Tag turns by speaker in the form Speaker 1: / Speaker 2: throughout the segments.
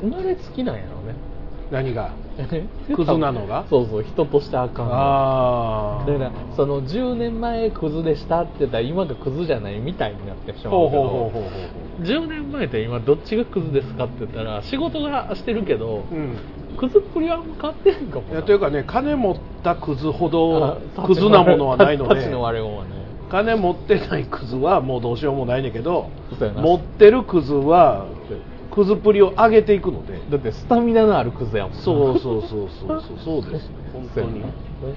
Speaker 1: クズなんですか
Speaker 2: 生まれつきなんやろね。
Speaker 1: 何が？クズなのが？
Speaker 2: そうそう人としてあかん。の
Speaker 1: ああ
Speaker 2: だからその10年前クズでしたって言ったら今がクズじゃないみたいになってしま
Speaker 1: ほう
Speaker 2: うけど。
Speaker 1: ほうほうほうほう
Speaker 2: 10年前と今どっちがクズですかって言ったら仕事がしてるけど、
Speaker 1: うん。
Speaker 2: クズっぷりは変わってないかも
Speaker 1: いやというかね金持ったクズほど
Speaker 2: あ
Speaker 1: クズなものはないので。
Speaker 2: ね。
Speaker 1: 金持ってないクズはもうどうしようもないねんけど持ってるクズはクズっぷりを上げていくので
Speaker 2: だってスタミナのあるクズやもんな。
Speaker 1: そうそうそうそうそう。そうですね本当に。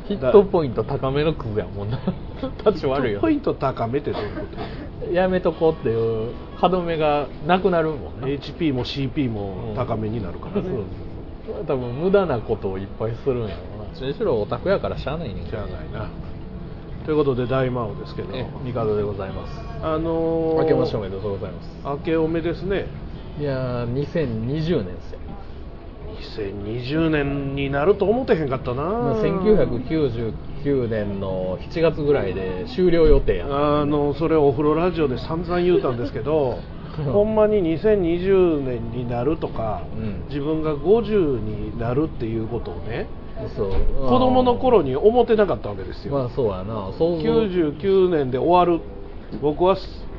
Speaker 2: ヒットポイント高めのクズやもんな。立ち悪いよ。
Speaker 1: ポイント高めってどういうこと。
Speaker 2: やめとこうっていう歯止めがなくなるもんな。
Speaker 1: HP も CP も高めになるからね、
Speaker 2: そうそう。多分無駄なことをいっぱいするんやろうな。むしろオタクやからしゃあないね。んけど
Speaker 1: じゃあないな。ということで大魔王ですけど。
Speaker 2: え帝でございます。
Speaker 1: あのー、
Speaker 2: 明けましておめでとうございます。
Speaker 1: 明けおめですね
Speaker 2: いやー2020年ですよ、
Speaker 1: 2020年になると思ってへんかったな、
Speaker 2: まあ、1999年の7月ぐらいで終了予定や。
Speaker 1: あのそれをお風呂ラジオで散々言うたんですけど ほんまに2020年になるとか、
Speaker 2: うん。
Speaker 1: 自分が50になるっていうことをね
Speaker 2: そう。
Speaker 1: 子供の頃に思ってなかったわけですよ、
Speaker 2: まあそうやな。想像
Speaker 1: 99年で終わる。僕は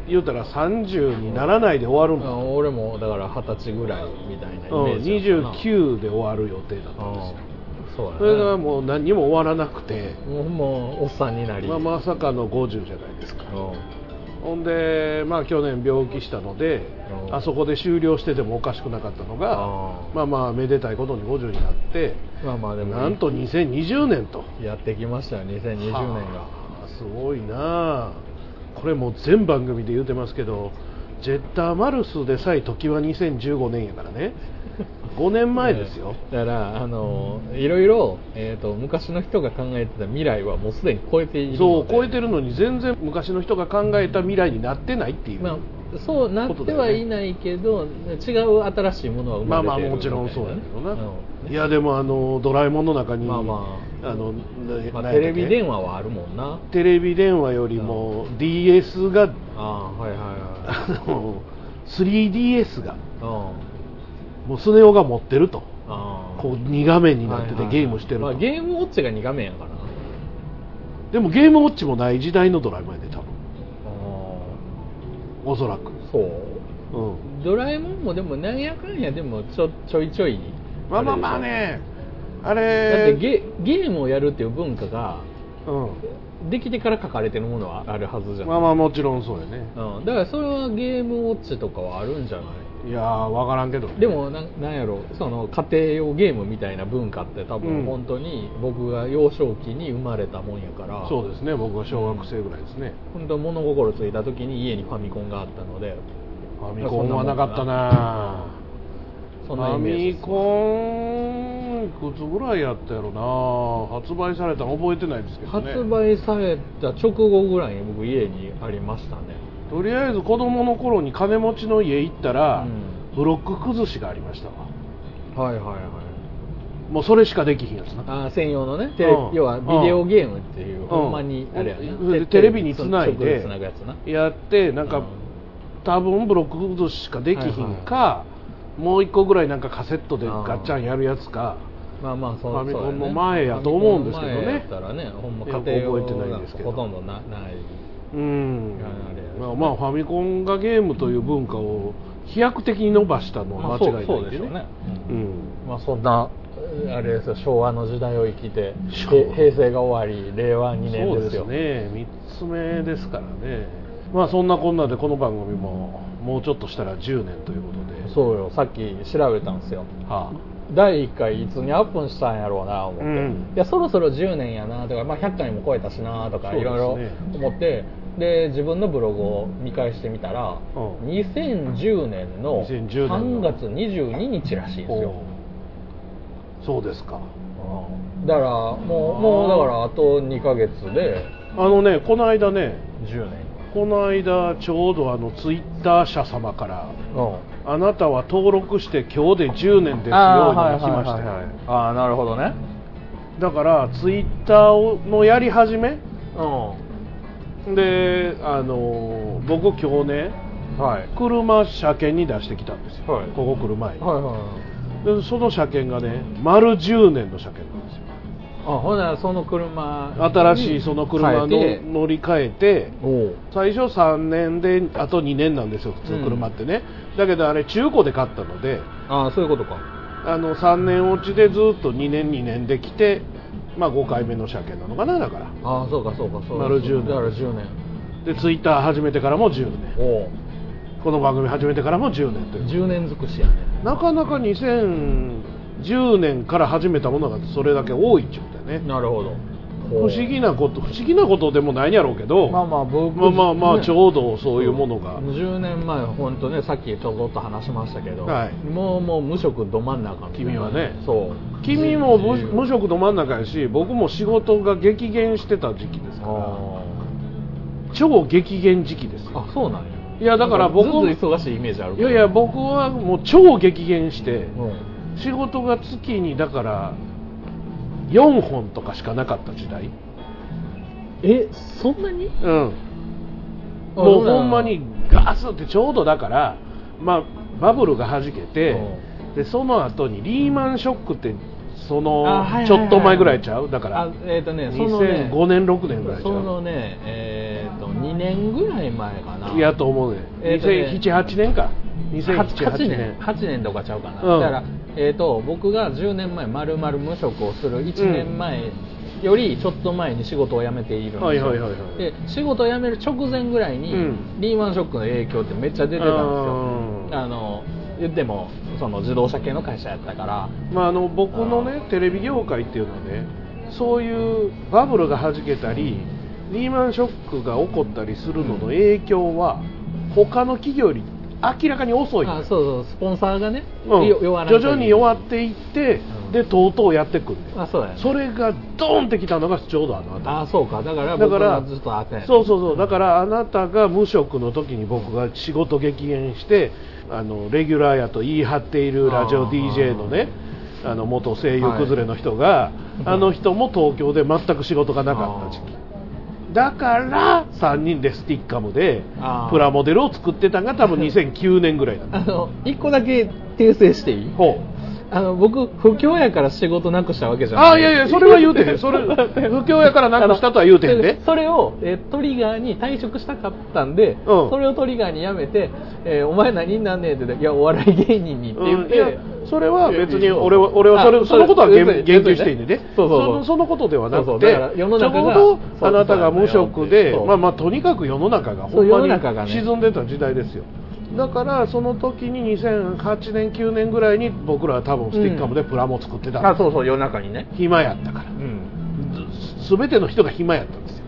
Speaker 1: 言うたら30にならないで終わる
Speaker 2: あ
Speaker 1: の、
Speaker 2: 俺もだから二十歳ぐらいみたいな
Speaker 1: うん、
Speaker 2: イメージやったな
Speaker 1: 29で終わる予定だったんですよ。
Speaker 2: うんそうやね
Speaker 1: それがもう何にも終わらなくて、
Speaker 2: もうおっさんになり。
Speaker 1: まあ、まさかの50じゃないですか。
Speaker 2: うん。
Speaker 1: ほんで、まあ、去年病気したので、
Speaker 2: うん。
Speaker 1: あそこで終了しててもおかしくなかったのが、まあまあめでたいことに50になって
Speaker 2: まあまあでも
Speaker 1: なんと2020年と。
Speaker 2: やってきましたよ2020年が。
Speaker 1: はあすごいなあこれもう全番組で言うてますけどジェッターマルスでさえ時は2015年やからね。5年前ですよ、
Speaker 2: だからあのいろいろ、えー、と昔の人が考えてた未来はもうすでに超えている
Speaker 1: そう超えてるのに全然昔の人が考えた未来になってないっていう、
Speaker 2: まあ、そうなってはいないけど、違う新しいものは生
Speaker 1: まあ
Speaker 2: まれてる
Speaker 1: まあもちろんそうやけどな、
Speaker 2: うん。
Speaker 1: いやでもあのドラえもんの中に
Speaker 2: まあまあ。
Speaker 1: あの
Speaker 2: まあ、
Speaker 1: な
Speaker 2: テレビ電
Speaker 1: 話
Speaker 2: 話はあるもんな。
Speaker 1: テレビ電話よりも DS が
Speaker 2: ああはいはいはい。
Speaker 1: あの 3DS が
Speaker 2: うん。
Speaker 1: もうスネ夫が持ってると。
Speaker 2: ああ
Speaker 1: こう2画面になっててゲームしてると、
Speaker 2: まあ、ゲームウォッチが2画面やからな。
Speaker 1: でもゲームウォッチもない時代のドラえもんやで多分。
Speaker 2: あ
Speaker 1: おそらく。
Speaker 2: あそう。
Speaker 1: うん。
Speaker 2: ドラえもんもでもなんやかんやでもちょちょいちょい
Speaker 1: まあまあまあね。あ
Speaker 2: だっ
Speaker 1: れ
Speaker 2: てゲゲームをやるっていう文化が
Speaker 1: うん
Speaker 2: できてから書かれてるものはあるはずじゃん、
Speaker 1: まあまあもちろんそうやね。
Speaker 2: うん、だからそれはゲームウォッチとかはあるんじゃない？
Speaker 1: いやー分からんけどね。
Speaker 2: でもなんなんやろ？その家庭用ゲームみたいな文化って多
Speaker 1: うん。
Speaker 2: 分本当に僕が幼少期に生まれたもんやから、
Speaker 1: そうですね。僕は小学生ぐらいですね、
Speaker 2: 本当物心ついた時に家にファミコンがあったので。
Speaker 1: ファミコンはなかったな
Speaker 2: そんなイメージ
Speaker 1: ファミ
Speaker 2: です
Speaker 1: コンいくつぐらいやったやろな。発売されたの覚えてないですけどね。
Speaker 2: 発売された直後ぐらいに僕家にありましたね。
Speaker 1: とりあえず子供の頃に金持ちの家行ったら、
Speaker 2: うん。
Speaker 1: ブロック崩しがありましたわ。
Speaker 2: はいはいはい。
Speaker 1: もうそれしかできひんやつな。
Speaker 2: あー専用のね。
Speaker 1: うん。
Speaker 2: 要はビデオゲームっていう、
Speaker 1: うん。
Speaker 2: ほんまにあれや
Speaker 1: うん。
Speaker 2: な、
Speaker 1: でテレビにつないで
Speaker 2: や
Speaker 1: ってなんか、
Speaker 2: うん。
Speaker 1: 多分ブロック崩ししかできひんか、もう一個ぐらいなんかカセットでガッチャンやるやつか。
Speaker 2: まあまあそう
Speaker 1: ファミコンの前やと思うんですけどね。
Speaker 2: ねほんま家庭用
Speaker 1: 覚えてないんですけど。
Speaker 2: ほとんどなない。
Speaker 1: うん。まあ、まあファミコンがゲームという文化を飛躍的に伸ばしたのは間違いないんでね,、
Speaker 2: まあね。
Speaker 1: うん。
Speaker 2: まあそんなあれですよ昭和の時代を生きて平成が終わり令和2年
Speaker 1: そう
Speaker 2: ですよ
Speaker 1: ね。3つ目ですからね。まあそんなこんなでこの番組ももうちょっとしたら10年ということで
Speaker 2: そうよさっき調べたんですよ。
Speaker 1: は
Speaker 2: 第1回いつにアップしたんやろうな思って、
Speaker 1: うん。
Speaker 2: いやそろそろ10年やなとか、まあ、100回も超えたしなとかいろいろ思って。で自分のブログを見返してみたら、
Speaker 1: うん。
Speaker 2: 2010年の
Speaker 1: 2010年の。
Speaker 2: 3月22日らしいん
Speaker 1: あ
Speaker 2: ですよ、
Speaker 1: そうですか。
Speaker 2: うん。だからもうもうだからあと2ヶ月で。
Speaker 1: あのねこの間ね
Speaker 2: 10年。
Speaker 1: この間ちょうどあのツイッター社様から
Speaker 2: うん
Speaker 1: あなたは登録して今日で10年ですよ
Speaker 2: あー
Speaker 1: に
Speaker 2: はいはい
Speaker 1: 来ましたよ。
Speaker 2: はいはいああなるほどね。
Speaker 1: だからツイッターのやり始め？
Speaker 2: うん。
Speaker 1: であの僕今日ね
Speaker 2: はい。
Speaker 1: 車車検に出してきたんですよ、
Speaker 2: はい。
Speaker 1: ここ来る前に、
Speaker 2: はいはい
Speaker 1: でその車検がね丸10年の車検
Speaker 2: あほんならその車
Speaker 1: 新しいその車の
Speaker 2: 変えて。
Speaker 1: 乗り換えて
Speaker 2: おう。
Speaker 1: 最初3年であと2年なんですよ普通車ってね、だけどあれ中古で買ったので
Speaker 2: ああそういうことか。
Speaker 1: あの3年落ちでずっと2年2年できてまあ5回目の車検なのかなだから。
Speaker 2: ああそうかそうかそうか。
Speaker 1: 丸10年。
Speaker 2: だから10年。
Speaker 1: でツイッター始めてからも10年。
Speaker 2: おう。
Speaker 1: この番組始めてからも10年という。
Speaker 2: 10年尽くしやね。
Speaker 1: なかなか2010年から始めたものがそれだけ多いっちゅうだよね。
Speaker 2: なるほど。
Speaker 1: 不思議なこと不思議なことでもないんやろうけど
Speaker 2: まあまあ僕
Speaker 1: まあまあまあ
Speaker 2: ね
Speaker 1: ちょうどそういうものが。
Speaker 2: 10年前本当ねさっきちょこっと話しましたけど、
Speaker 1: はい。
Speaker 2: もうもう無職ど真ん中
Speaker 1: 君はね。
Speaker 2: そう。
Speaker 1: 君も無職ど真ん中やし僕も仕事が激減してた時期ですから。
Speaker 2: あ
Speaker 1: 超激減時期です
Speaker 2: あそうなんや。
Speaker 1: いやだから僕
Speaker 2: ずっと忙しいイメージある
Speaker 1: いやいや僕はもう超激減して
Speaker 2: うん
Speaker 1: 仕事が月にだから4本とかしかなかった時代。
Speaker 2: えそんなに？
Speaker 1: うん。
Speaker 2: あ
Speaker 1: もうほんまにガスってちょうどだからまあバブルがはじけてでその後にリーマンショックってそのちょっと前ぐらいちゃう？だから
Speaker 2: あえっ、とねそのね
Speaker 1: 2005年6年ぐらいちゃ
Speaker 2: そうのねえっ、と2年ぐらい前かな。い
Speaker 1: やと思うね
Speaker 2: えーとね
Speaker 1: 2007、8年か。
Speaker 2: 8
Speaker 1: 2007、8
Speaker 2: 年。
Speaker 1: 年
Speaker 2: 8年とかちゃうかな、
Speaker 1: うん。
Speaker 2: だから、えー、と僕が10年前まるまる無職をする1年前よりちょっと前に仕事を辞めているんですよ、で仕事を辞める直前ぐらいに、
Speaker 1: うん。
Speaker 2: リーマンショックの影響ってめっちゃ出てたんですよ。
Speaker 1: うん
Speaker 2: あの言ってもその自動車系の会社やったから。
Speaker 1: まあ、あの僕のねテレビ業界っていうのはねそういうバブルがはじけたりリーマンショックが起こったりするのの影響は他の企業より明らかに遅い
Speaker 2: あそうそうスポンサーがね、
Speaker 1: うん。
Speaker 2: よ弱ら
Speaker 1: 徐々に弱っていって、
Speaker 2: うん。
Speaker 1: でとうとうやってくんで
Speaker 2: あそうだよね。
Speaker 1: それがドーンってきたのがちょうどあの後
Speaker 2: あそうか。だから
Speaker 1: だから
Speaker 2: ずっと当て
Speaker 1: そうそうそう。だからあなたが無職の時に僕が仕事激減してあのレギュラーやと言い張っているラジオ DJ のねあの元声優崩れの人が、あの人も東京で全く仕事がなかった時期だから3人でスティッカムでプラモデルを作ってたのが多分 2009年ぐらいだった。
Speaker 2: あの一個だけ訂正していい？
Speaker 1: ほう
Speaker 2: あの僕不況やから仕事なくしたわけじゃない。
Speaker 1: あいやいやそれは言うてへん それ不況やからなくしたとは言うてへんで。
Speaker 2: それを、えートリガーに退職したかったんで、
Speaker 1: うん。
Speaker 2: それをトリガーに辞めて、えーお前何になんねんって言っていやお笑い芸人にって言って、
Speaker 1: うん。それは別に俺は俺はそれ
Speaker 2: あ
Speaker 1: そのことは言及していいんでね。
Speaker 2: そうそうそう。
Speaker 1: のそのことではなくて
Speaker 2: だから世の中が
Speaker 1: ちょうどあなたが無職でまあまあとにかく世の中がほんまに沈んでた時代ですよだからその時に2008年9年ぐらいに僕らは多分スティッカムでプラモ作ってた、
Speaker 2: あそうそう夜中にね、
Speaker 1: 暇やったから。
Speaker 2: うん、
Speaker 1: ず全ての人が暇やったんですよ。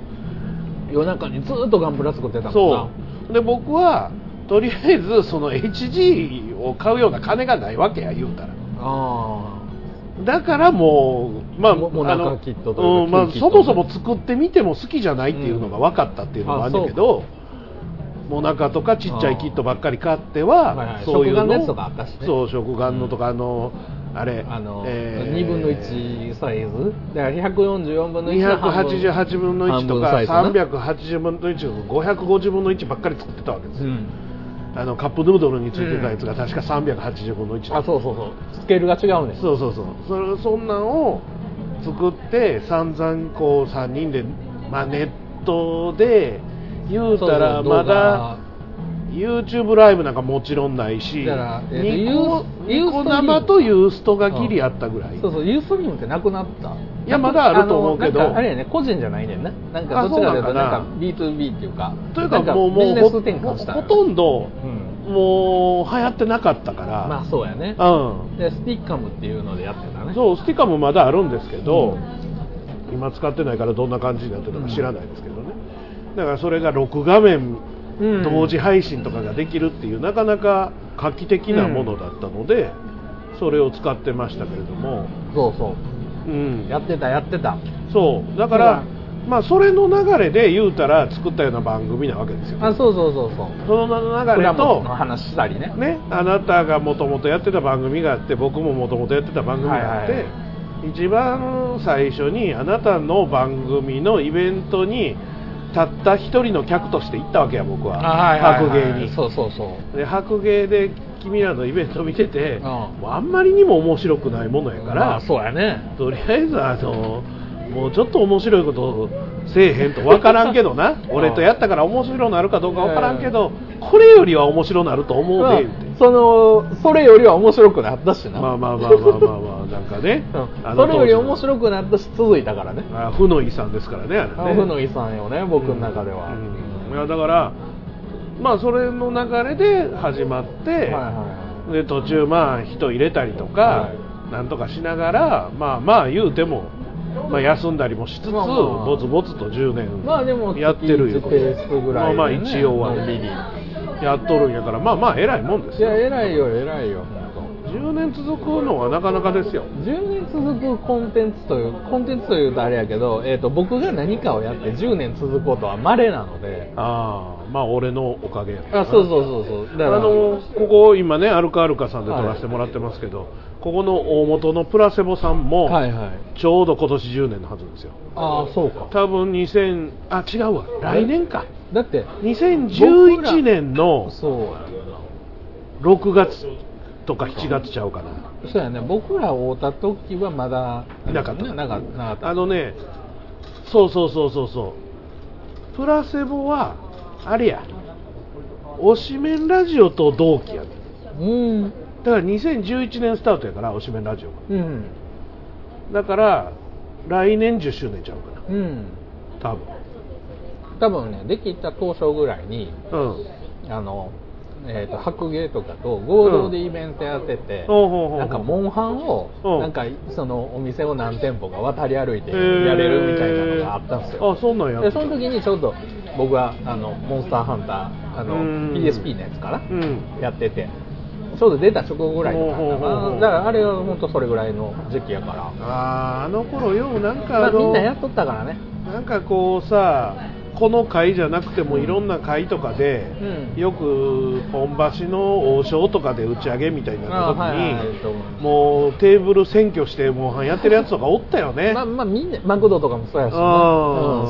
Speaker 2: 夜中にずっとガンプラ作ってたもんな。
Speaker 1: そう。で僕はとりあえずその HG を買うような金がないわけや言うたら。
Speaker 2: あ
Speaker 1: だからもう、まあ、
Speaker 2: ももうう
Speaker 1: んまあ、そもそも作ってみても好きじゃないっていうのが分かったっていうのがあるんだけど、モナカとかちっちゃいキットばっかり買っては、
Speaker 2: はいはい。
Speaker 1: そういうの。
Speaker 2: 食玩のとかあったしね。
Speaker 1: そう食玩のとか、あのあれ
Speaker 2: あの、
Speaker 1: えー。
Speaker 2: 2分の1サイズ。だから144分の1の半分
Speaker 1: 288分の1とか
Speaker 2: 半分サイズな。
Speaker 1: 380分の1とか550分の1ばっかり作ってたわけですよ、
Speaker 2: うん。
Speaker 1: あのカップヌードルについてたやつが確か380分の1
Speaker 2: あそうそうそう。スケールが違うねん。
Speaker 1: そうそうそう。それそんなんを作って散々こう3人で、まあ、ネットで言うたらまだ YouTube ライブなんかもちろんないし
Speaker 2: だからえーと
Speaker 1: ニコ
Speaker 2: ユー
Speaker 1: ニコ生とユーストがギリあったぐらい、
Speaker 2: そうそうユーストリームってなくなった。
Speaker 1: いやまだあると思うけど。
Speaker 2: あのなんかあれやね個人じゃないねんな。なんか
Speaker 1: あ
Speaker 2: どっちかというと
Speaker 1: なんかな。
Speaker 2: なんか B2B っていうか。
Speaker 1: というか
Speaker 2: なん
Speaker 1: もうもう
Speaker 2: ビジネス転換した。
Speaker 1: ほほとんど
Speaker 2: うん。
Speaker 1: もう流行ってなかったから、
Speaker 2: まあそうやね。
Speaker 1: うん。
Speaker 2: でスティッカムっていうのでやってたね。
Speaker 1: そうスティカもまだあるんですけど、
Speaker 2: うん。
Speaker 1: 今使ってないからどんな感じになってるのか知らないですけどね、だからそれが6画面
Speaker 2: うん。
Speaker 1: 同時配信とかができるっていうなかなか画期的なものだったので、それを使ってましたけれども、
Speaker 2: そうそう。
Speaker 1: うん、
Speaker 2: やってたやってた。
Speaker 1: そう。だから、まあ、それの流れで言うたら作ったような番組なわけですよ。
Speaker 2: あそうそうそうそう。
Speaker 1: その流れと
Speaker 2: の話したりね。
Speaker 1: ね、あなたがもともとやってた番組があって僕ももともとやってた番組があって、
Speaker 2: はいはい。
Speaker 1: 一番最初にあなたの番組のイベントにたった一人の客として行ったわけや僕は。白芸に。
Speaker 2: そうそうそう。
Speaker 1: で白芸で君らのイベント見てて、うあんまりにも面白くないものやから、
Speaker 2: まあそうやね。
Speaker 1: とりあえずあのもうちょっと面白いことせえへんと分からんけどな。俺とやったから面白なるかどうか分からんけど、これよりは面白なると思う
Speaker 2: まあ
Speaker 1: で言うて、
Speaker 2: そのそれよりは面白くなったしな。
Speaker 1: まあまあまあまあまあまあなんかね、
Speaker 2: うん。それより面白くなったし続いたからね。
Speaker 1: あ負の遺産ですからねあれね。
Speaker 2: ふのいさんよね僕の中では、
Speaker 1: うん。いやだからまあそれの流れで始まって、
Speaker 2: はいはいは
Speaker 1: で途中まあ人入れたりとか、
Speaker 2: は
Speaker 1: なんとかしながらまあまあ言うても、まあ、休んだりもしつつ、
Speaker 2: まあまあ。
Speaker 1: ぼつぼつと10
Speaker 2: い
Speaker 1: 年
Speaker 2: まあでも
Speaker 1: やってるよ
Speaker 2: 月1ペースぐらいでね。
Speaker 1: まあまあ一応は
Speaker 2: のんびり
Speaker 1: やっとるんやからまあまあ偉いもんですよ。
Speaker 2: いや偉いよ偉いよ
Speaker 1: 10年続くのはなかなかですよ。
Speaker 2: 10年続くコンテンツというコンテンツというとあれやけど、えー、と僕が何かをやって10年続くことは稀なので。
Speaker 1: ああまあ俺のおかげや
Speaker 2: あそうそうそうそう。だから
Speaker 1: あのここ今ねアルカアルカさんで撮らせてもらってますけど、ここの大元のプラセボさんも、
Speaker 2: はいはい。
Speaker 1: ちょうど今年10年のはずですよ。
Speaker 2: ああそうか。
Speaker 1: 多分2000あ違うわ。来年か。
Speaker 2: だって
Speaker 1: 2011年の
Speaker 2: そうや
Speaker 1: 6月とか7月ちゃうかな。
Speaker 2: そうやね。僕ら会うた時はまだ
Speaker 1: なかった。
Speaker 2: ねなかなかった。
Speaker 1: あのねそうそうそうそうそう。プラセボはあれや。推しメンラジオと同期やね。
Speaker 2: うん。
Speaker 1: だから2011年スタートやから推しメンラジオが。
Speaker 2: うん。
Speaker 1: だから来年10周年ちゃうかな。
Speaker 2: うん。
Speaker 1: 多分。
Speaker 2: 多分ねできた当初ぐらいに
Speaker 1: うん。
Speaker 2: あの、えー、と白芸とかと合同でイベントやってて、
Speaker 1: ほうほうほうほう。
Speaker 2: なんかモンハンを、
Speaker 1: うん。
Speaker 2: なんかそのお店を何店舗か渡り歩いてやれるみたいなのがあったんですよ。
Speaker 1: あそんなんや。
Speaker 2: でその時にちょうど僕はあのモンスターハンターあの
Speaker 1: うん。
Speaker 2: PSP のやつかな、
Speaker 1: うん。
Speaker 2: やっててちょうど出た直後ぐらいとかだからあれは本当それぐらいの時期やから、
Speaker 1: あーあの頃ようなんか
Speaker 2: まあ、みんなやっとったからね。
Speaker 1: なんかこうさこの会じゃなくてもいろんな会とかで、
Speaker 2: うん。
Speaker 1: よくポン橋の王将とかで打ち上げみたいになった時に、
Speaker 2: あはいはい
Speaker 1: もうテーブル占拠してモンハンやってるやつとかおったよね、
Speaker 2: まあまあみんなマクドとかもそうやしね、う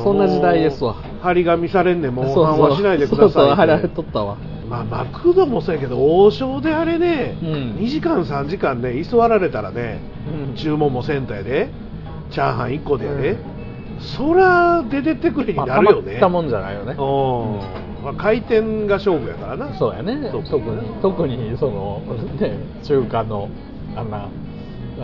Speaker 2: んそんな時代ですわ。
Speaker 1: 張り紙されんねん モン
Speaker 2: そう。そう
Speaker 1: ハンはしないでくだ
Speaker 2: そうそう
Speaker 1: さい
Speaker 2: 払
Speaker 1: って
Speaker 2: っとったわ。
Speaker 1: まあ、マクドもそうやけど王将であれね、
Speaker 2: うん。
Speaker 1: 2時間3時間ね居座られたらね、
Speaker 2: うん。
Speaker 1: 注文もセンターやで。チャーハン1個でやで、そら出てってくれに
Speaker 2: まあ
Speaker 1: なるよね、
Speaker 2: たまったもんじゃないよね。
Speaker 1: うん。まあ、回転が勝負やからな。
Speaker 2: そうやね。特に特にそのね中華のあんな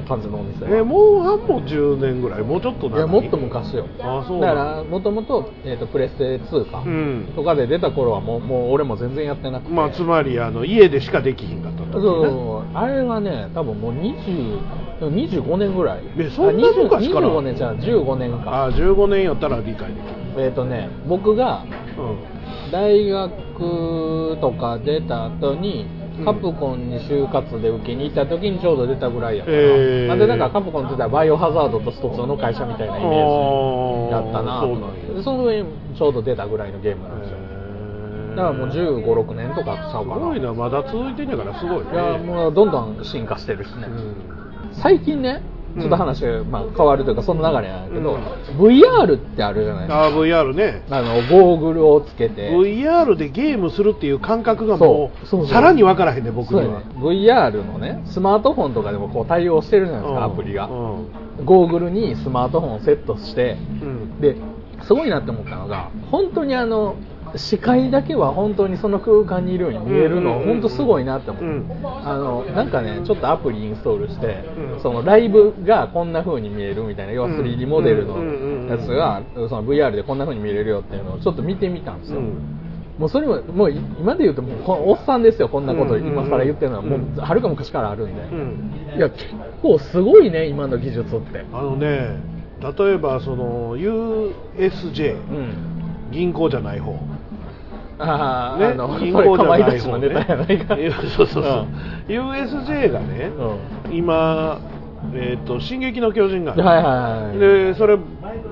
Speaker 2: 感じのお店は。
Speaker 1: えモンハンも10年ぐらい。もうちょっとない
Speaker 2: やもっと昔よ。
Speaker 1: あそう
Speaker 2: だ。からもともと,、えー、とプレステ2か、
Speaker 1: うん。
Speaker 2: とかで出た頃はもうもう俺も全然やってなくて。
Speaker 1: まあつまりあの家でしかできひんかった
Speaker 2: そうそうそう。あれがね多分もう20 25年ぐらい。
Speaker 1: えそんな
Speaker 2: あ20
Speaker 1: 昔から
Speaker 2: ？25年じゃあ15年か。
Speaker 1: あ15年やったら理解できる。
Speaker 2: えっ、とね僕が
Speaker 1: うん。
Speaker 2: 大学とか出た後に
Speaker 1: うん
Speaker 2: カプコンに就活で受けに行った時にちょうど出たぐらいやから、
Speaker 1: へー。
Speaker 2: なんでだからカプコンって言ったらバイオハザードとスト2の会社みたいなイメージだったな。
Speaker 1: そうなんや。
Speaker 2: でその上にちょうど出たぐらいのゲームなんですよ。だからもう1 5 6年とかちゃうかな。
Speaker 1: すごいな。まだ続いてんやからすごいね。
Speaker 2: いやもうどんどん進化してるしね、
Speaker 1: うん。
Speaker 2: 最近ねちょっと話が、まあ、変わるというかその流れなんだけど、
Speaker 1: うん。
Speaker 2: VR ってあるじゃないですか。
Speaker 1: あー VR ね。
Speaker 2: あのゴーグルをつけて。
Speaker 1: VR でゲームするっていう感覚がも
Speaker 2: そう。
Speaker 1: さらに分からへんね僕には。
Speaker 2: ね。VR のねスマートフォンとかでもこう対応してるじゃないですか、アプリが、
Speaker 1: うん。
Speaker 2: ゴーグルにスマートフォンをセットして。
Speaker 1: うん。
Speaker 2: ですごいなって思ったのが本当にあの視界だけは本当にその空間にいるように見えるの本当すごいなって思う、
Speaker 1: うん。
Speaker 2: あのなんかねちょっとアプリインストールして、
Speaker 1: うん
Speaker 2: そのライブがこんな風に見えるみたいな要は 3D モデルのやつがその VR でこんな風に見れるよっていうのをちょっと見てみたんですよ、
Speaker 1: うん。
Speaker 2: もうそれももう今で言うともうおっさんですよこんなこと
Speaker 1: うん
Speaker 2: 今更言ってるのはも
Speaker 1: うん
Speaker 2: うはるか昔からあるんで、
Speaker 1: うん。
Speaker 2: いや結構すごいね今の技術って。
Speaker 1: あのね例えばその USJ
Speaker 2: うん。
Speaker 1: 銀行じゃない方
Speaker 2: ああ、
Speaker 1: ね銀行じゃない方ね。そうそうそう、
Speaker 2: ん。
Speaker 1: USJ がね、
Speaker 2: う
Speaker 1: 今えーと「進撃の巨人」がある、
Speaker 2: はいはいはい。
Speaker 1: でそれ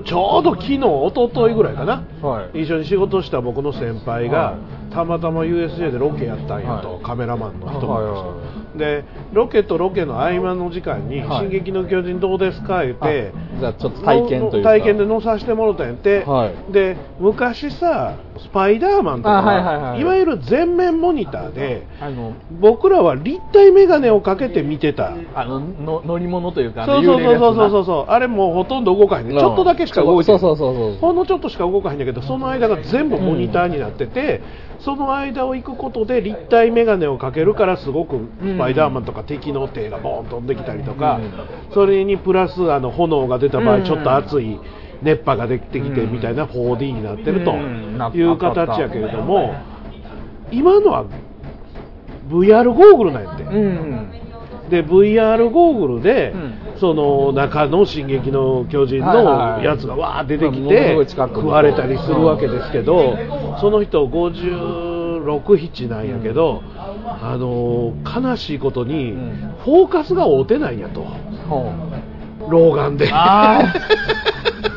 Speaker 1: ちょうど昨日一昨日ぐらいかな、
Speaker 2: はい。
Speaker 1: 一緒に仕事した僕の先輩が、
Speaker 2: は
Speaker 1: たまたま USJ でロケやったんやと、
Speaker 2: はい。
Speaker 1: カメラマンの人
Speaker 2: はいはい
Speaker 1: でロケとロケの合間の時間に「
Speaker 2: はい。
Speaker 1: 進撃の巨人どうですか?」言って
Speaker 2: あじゃあちょっと体験というか。
Speaker 1: 体験で乗させてもらったんやって、
Speaker 2: はい
Speaker 1: で昔さスパイダーマンとか
Speaker 2: あはいはい
Speaker 1: わゆる全面モニターで
Speaker 2: あの
Speaker 1: 僕らは立体メガネをかけて見てた
Speaker 2: あのの乗り物というか
Speaker 1: そうそう。そうそうそう
Speaker 2: う
Speaker 1: そう。あれもうほとんど動かへんねちょっとだけしか動いてない
Speaker 2: そうそうそうそう
Speaker 1: ほんのちょっとしか動かへんだけどその間が全部モニターになってて、その間を行くことで立体メガネをかけるからすごくスパイダーマンとか敵の手がボーン飛んできたりとか、
Speaker 2: うん。
Speaker 1: それにプラスあの炎が出た場
Speaker 2: うん。
Speaker 1: 合ちょっと熱い熱波ができてきてみたいな 4D になってるという形やけれども今のは VR ゴーグルなんやって。
Speaker 2: うん
Speaker 1: で VR ゴーグルで、
Speaker 2: うん。
Speaker 1: その中の「進撃の巨人」のやつがわー出てきて食われたりするわけですけどその人567なんやけど、あのー悲しいことに
Speaker 2: うん。
Speaker 1: フォーカスが合うてないんやと。老眼で。
Speaker 2: あ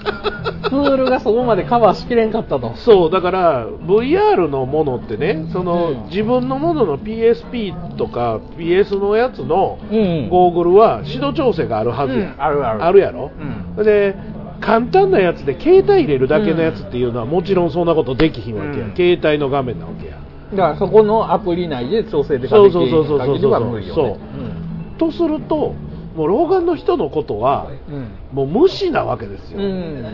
Speaker 2: プールがそこまでカバーしきれんかったと。
Speaker 1: そうだから VR のものってねその、
Speaker 2: うん。
Speaker 1: 自分のものの PSP とか PS のやつの
Speaker 2: うん。
Speaker 1: ゴーグルは指導調整があるはず。や、
Speaker 2: うん。あるある。
Speaker 1: あるやろ、
Speaker 2: うん。
Speaker 1: で簡単なやつで携帯入れるだけのやつっていうのはもちろんそんなことできひんわけや、
Speaker 2: うん。
Speaker 1: 携帯の画面なわけや。
Speaker 2: だからそこのアプリ内で調整でき
Speaker 1: そうそうそうそうそう
Speaker 2: 限りは無理よね
Speaker 1: とするともう老眼の人のことは
Speaker 2: うん。
Speaker 1: もう無視なわけですよ、
Speaker 2: うん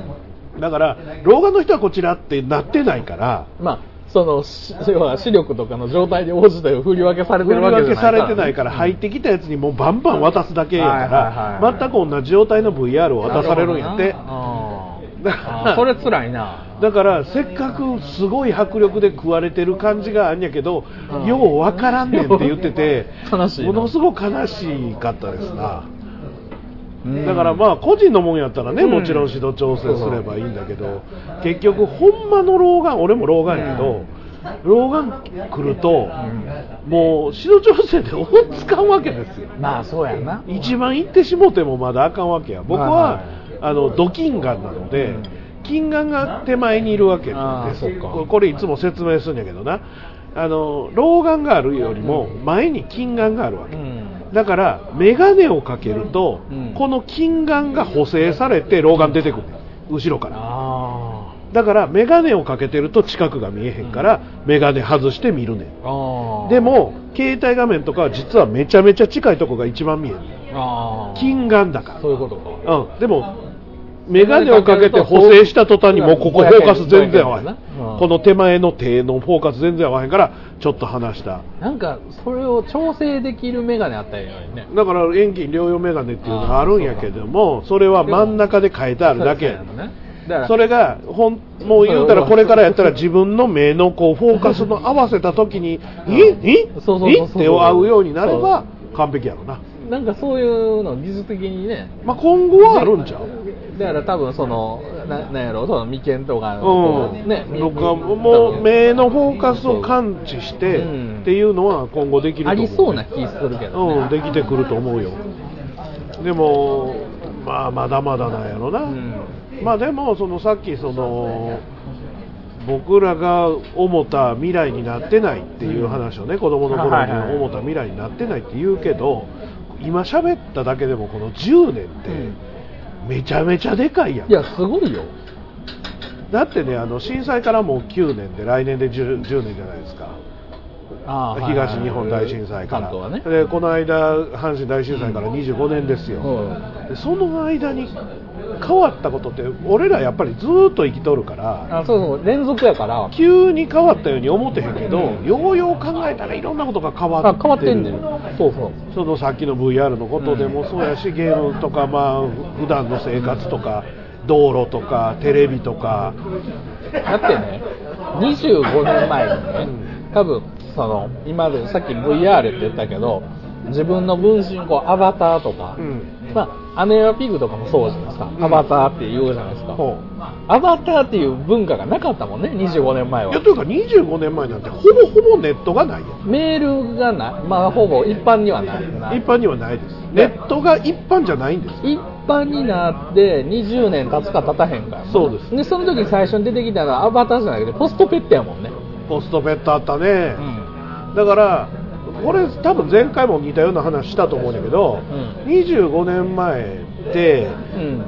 Speaker 1: だから老眼の人はこちらってなってないから
Speaker 2: まあそのし要は視力とかの状態に応じて振り分けされて
Speaker 1: 振り
Speaker 2: るわけじゃない
Speaker 1: 分けされてないから入ってきたやつにもうバンバン渡すだけやから全く同じ状態の VR を渡されるんやって。
Speaker 2: それ辛いな。
Speaker 1: だからせっかくすごい迫力で食われてる感じがあんやけど、
Speaker 2: うん。
Speaker 1: ようわからんねんって言ってて
Speaker 2: 悲しいな。
Speaker 1: ものすごく悲しかったですな、
Speaker 2: うん
Speaker 1: だからまあ個人のもんやったらね、
Speaker 2: うん。
Speaker 1: もちろん指導調整すればいいんだけど、結局ほんまの老眼俺も老眼やけど、老眼来ると、もう指導調整で追っつかんわけですよ。
Speaker 2: まあそうやな。
Speaker 1: 一番行ってしもてもまだあかんわけや。僕は、あのド近眼なので、
Speaker 2: うん。
Speaker 1: 近眼が手前にいるわけです。ここれいつも説明するんやけどな。あの老眼があるよりも前に近眼があるわけ、
Speaker 2: うん
Speaker 1: だから眼鏡をかけると、
Speaker 2: うん。
Speaker 1: この近眼が補正されて老眼出てくる。後ろから。
Speaker 2: あ
Speaker 1: だから眼鏡をかけてると近くが見えへんから眼鏡外して見るねん。でも携帯画面とかは実はめちゃめちゃ近いとこが一番見える。近眼だから。
Speaker 2: そういうことか。
Speaker 1: うん、でも、眼鏡をかけて補正した途端にもうここフォーカス全然合わへん。
Speaker 2: うん。
Speaker 1: この手前の手のフォーカス全然合わへんから、ちょっと離した。
Speaker 2: なんかそれを調整できるメガネあったらいいのにね。
Speaker 1: だから遠近療養眼鏡っていうのがあるんやけども、それは真ん中で変えてあるだけ。や
Speaker 2: そ
Speaker 1: れがほんもう言うたらこれからやったら自分の目のこうフォーカスの合わせた時に「
Speaker 2: うん。
Speaker 1: え？え？え？って合うようになれば完璧やろな、
Speaker 2: なんかそういうの技術的にね。
Speaker 1: まあ、今後はあるんちゃう？
Speaker 2: だから多分そのななんやろその眉間とか
Speaker 1: うん。
Speaker 2: ね
Speaker 1: 僕はもう目のフォーカスを感知して
Speaker 2: うん。
Speaker 1: っていうのは今後できると
Speaker 2: あ
Speaker 1: 思う。
Speaker 2: りそうな気するけどね、
Speaker 1: うんできてくると思うよ。でもまあまだまだなんやろな、
Speaker 2: うん。
Speaker 1: まあでもそのさっきその僕らが思った未来になってないっていう話をね、子供の頃に思った未来になってないって言うけど今喋っただけでもこの10年ってめちゃめちゃでかいやん
Speaker 2: いやすごいよ。
Speaker 1: だってねあの震災からもう9年で来年で 10, 10年じゃないですか東日本大震災から、
Speaker 2: 関東はね。
Speaker 1: でこの間阪神大震災から25年ですよ、
Speaker 2: うん。
Speaker 1: でその間に変わったことって俺らやっぱりずーっと生きとるから
Speaker 2: あそうそう連続やから。
Speaker 1: 急に変わったように思ってへんけど、
Speaker 2: うん。
Speaker 1: ようよう考えたらいろんなことが変わって
Speaker 2: あ変わってんねん。そうそう。
Speaker 1: そのさっきの VR のことでもそうやし、ゲームとかまあ普段の生活とか道路とかテレビとか。
Speaker 2: だってね25年前にね多分その今でさっき VR って言ったけど自分の分身こうアバターとか
Speaker 1: うん。
Speaker 2: まあ、アメラピグとかもそうじゃないですか、
Speaker 1: うん。
Speaker 2: アバターって言うじゃないですか、
Speaker 1: ほ
Speaker 2: アバターっていう文化がなかったもんね、25年前は。
Speaker 1: ういや。というか25年前なんてほぼほぼネットがない
Speaker 2: メールがない、まあ、ほぼ一般にはない。な
Speaker 1: 一般にはないです。ネットが一般じゃないんです。
Speaker 2: 一般になって20年経つか経たへんかね
Speaker 1: そうです。
Speaker 2: でその時に最初に出てきたのはアバターじゃなくてポストペットやもんね。
Speaker 1: ポストペットあったね。
Speaker 2: う、ん
Speaker 1: だからこれ多分前回も似たような話したと思うんだけど、
Speaker 2: う
Speaker 1: 25年前って
Speaker 2: うん。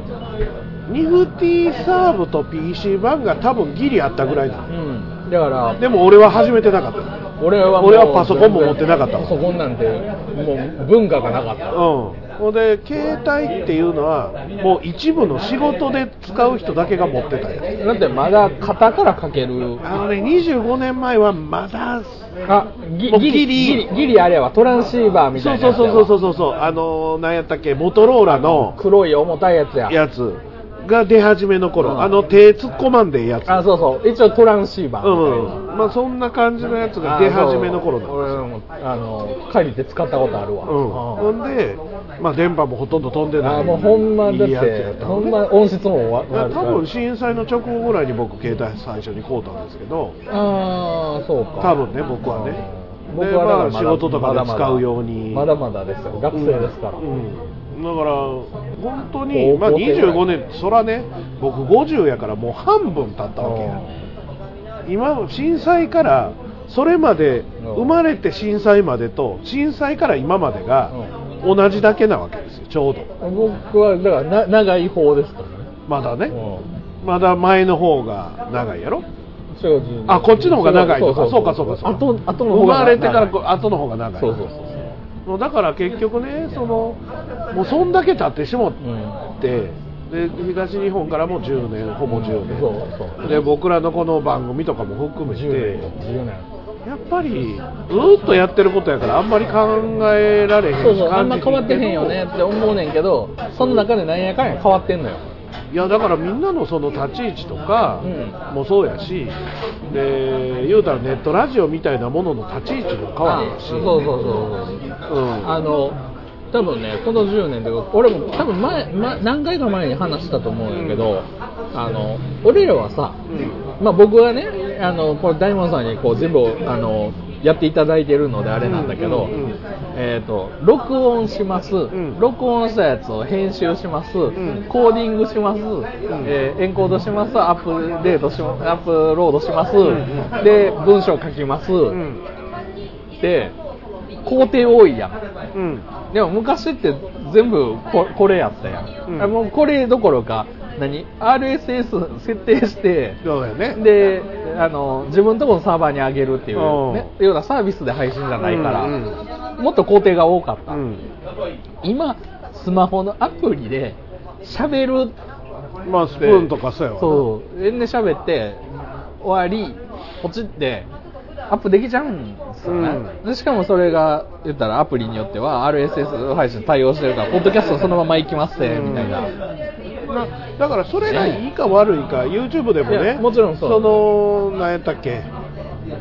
Speaker 1: ニフティサーブと PC 版が多分ギリあったぐらいなの。
Speaker 2: うん。だから
Speaker 1: でも俺は始めてなかった。
Speaker 2: 俺は
Speaker 1: 俺はパソコンも持ってなかったわ。
Speaker 2: パソコンなんてもう文化がなかった。
Speaker 1: うんほんで携帯っていうのはもう一部の仕事で使う人だけが持ってたやつ
Speaker 2: だってまだ型からかける？
Speaker 1: あのね25年前はまだ
Speaker 2: あギギリ
Speaker 1: ギリ。
Speaker 2: ギリギリあれはトランシーバーみた
Speaker 1: そそう
Speaker 2: いうなやつやわ。
Speaker 1: そうそうそうそうあのー何やったっけ？モトローラの
Speaker 2: 黒い重たいやつや。
Speaker 1: やつ。が出始めの頃、
Speaker 2: うん。
Speaker 1: あの手突っ込まんでええやつ。
Speaker 2: あそうそう。一応トランシーバー
Speaker 1: うんうん。まあそんな感じのやつが出始めの頃なんです
Speaker 2: 俺もあの借りて使ったことあるわ、
Speaker 1: うん、ほんで、まあ、電波もほとんど飛んでない。
Speaker 2: あもうほんまだっ
Speaker 1: て
Speaker 2: ほんま音質も
Speaker 1: 多分震災の直後ぐらいに僕携帯最初に買うたんですけど。
Speaker 2: ああそうか。
Speaker 1: 多分ね僕はね。まあ仕事とかで使うように。
Speaker 2: まだまだですよ。学生ですから、
Speaker 1: うん。だから本当に、まあ、
Speaker 2: 高校生
Speaker 1: 25年そらね僕50やからもう半分経ったわけや。今震災からそれまで
Speaker 2: うん。
Speaker 1: 生まれて震災までと震災から今までが同じだけなわけですよちょうど。
Speaker 2: 僕はだからな長い方ですからね。
Speaker 1: まだね。
Speaker 2: うん。
Speaker 1: まだ前の方が長いやろ？
Speaker 2: それが10
Speaker 1: あこっちの方が長いのか。そうかそうかそうか。
Speaker 2: 後後の
Speaker 1: 生
Speaker 2: 方が
Speaker 1: まれてから後の方が長い。
Speaker 2: そうそうそう
Speaker 1: だから結局ねそのもうそんだけ経ってしもっ
Speaker 2: うん。
Speaker 1: て、で東日本からも10年ほぼ10年、
Speaker 2: そうそう。
Speaker 1: で僕らのこの番組とかも含めて。
Speaker 2: 10年10年
Speaker 1: やっぱりずーっとやってることやからあんまり考えられへんし
Speaker 2: そうそうあんま変わってへんよねって思うねんけどその中でなんやかんや変わってんのよ。
Speaker 1: いやだからみんなのその立ち位置とか
Speaker 2: うん。
Speaker 1: もそうやし、で言うたらネットラジオみたいなものの立ち位置も変わるし。
Speaker 2: そうそうそうそう。
Speaker 1: うん。
Speaker 2: あの多分ねこの10年で俺も多分前、ま、何回か前に話したと思うんやけど、あの俺らはさ、まあ、僕はねあのこれ大門さんにこう全部あのやっていただいてるのであれなんだけど、えー、と録音します、
Speaker 1: ん。
Speaker 2: 録音したやつを編集します、
Speaker 1: ん。
Speaker 2: コーディングします、えーエンコードします。アップデートしまアップロードします、
Speaker 1: ん。
Speaker 2: で文章書きます、
Speaker 1: うん。
Speaker 2: で工程多いやん。
Speaker 1: うん。
Speaker 2: でも昔って全部ここれやったやん、
Speaker 1: うん。
Speaker 2: あもうこれどころか何？RSS 設定して
Speaker 1: そうやね。
Speaker 2: であの自分のところのサーバーに上げるっていう、
Speaker 1: う。ん
Speaker 2: ね、ようなサービスで配信じゃないから、
Speaker 1: うん
Speaker 2: もっと工程が多かった、
Speaker 1: うん。
Speaker 2: 今スマホのアプリで喋る
Speaker 1: まあスプーンとかそうやわな。
Speaker 2: そう。全然喋って終わりポチってアップできちゃうんですよね、
Speaker 1: うん。
Speaker 2: でしかもそれが言ったらアプリによっては RSS 配信対応してるからポッドキャストそのまま行きますねみたいな、
Speaker 1: まあだからそれがいいか悪いか YouTube でも
Speaker 2: い
Speaker 1: ね
Speaker 2: やもちろんそう。
Speaker 1: の何やったっけ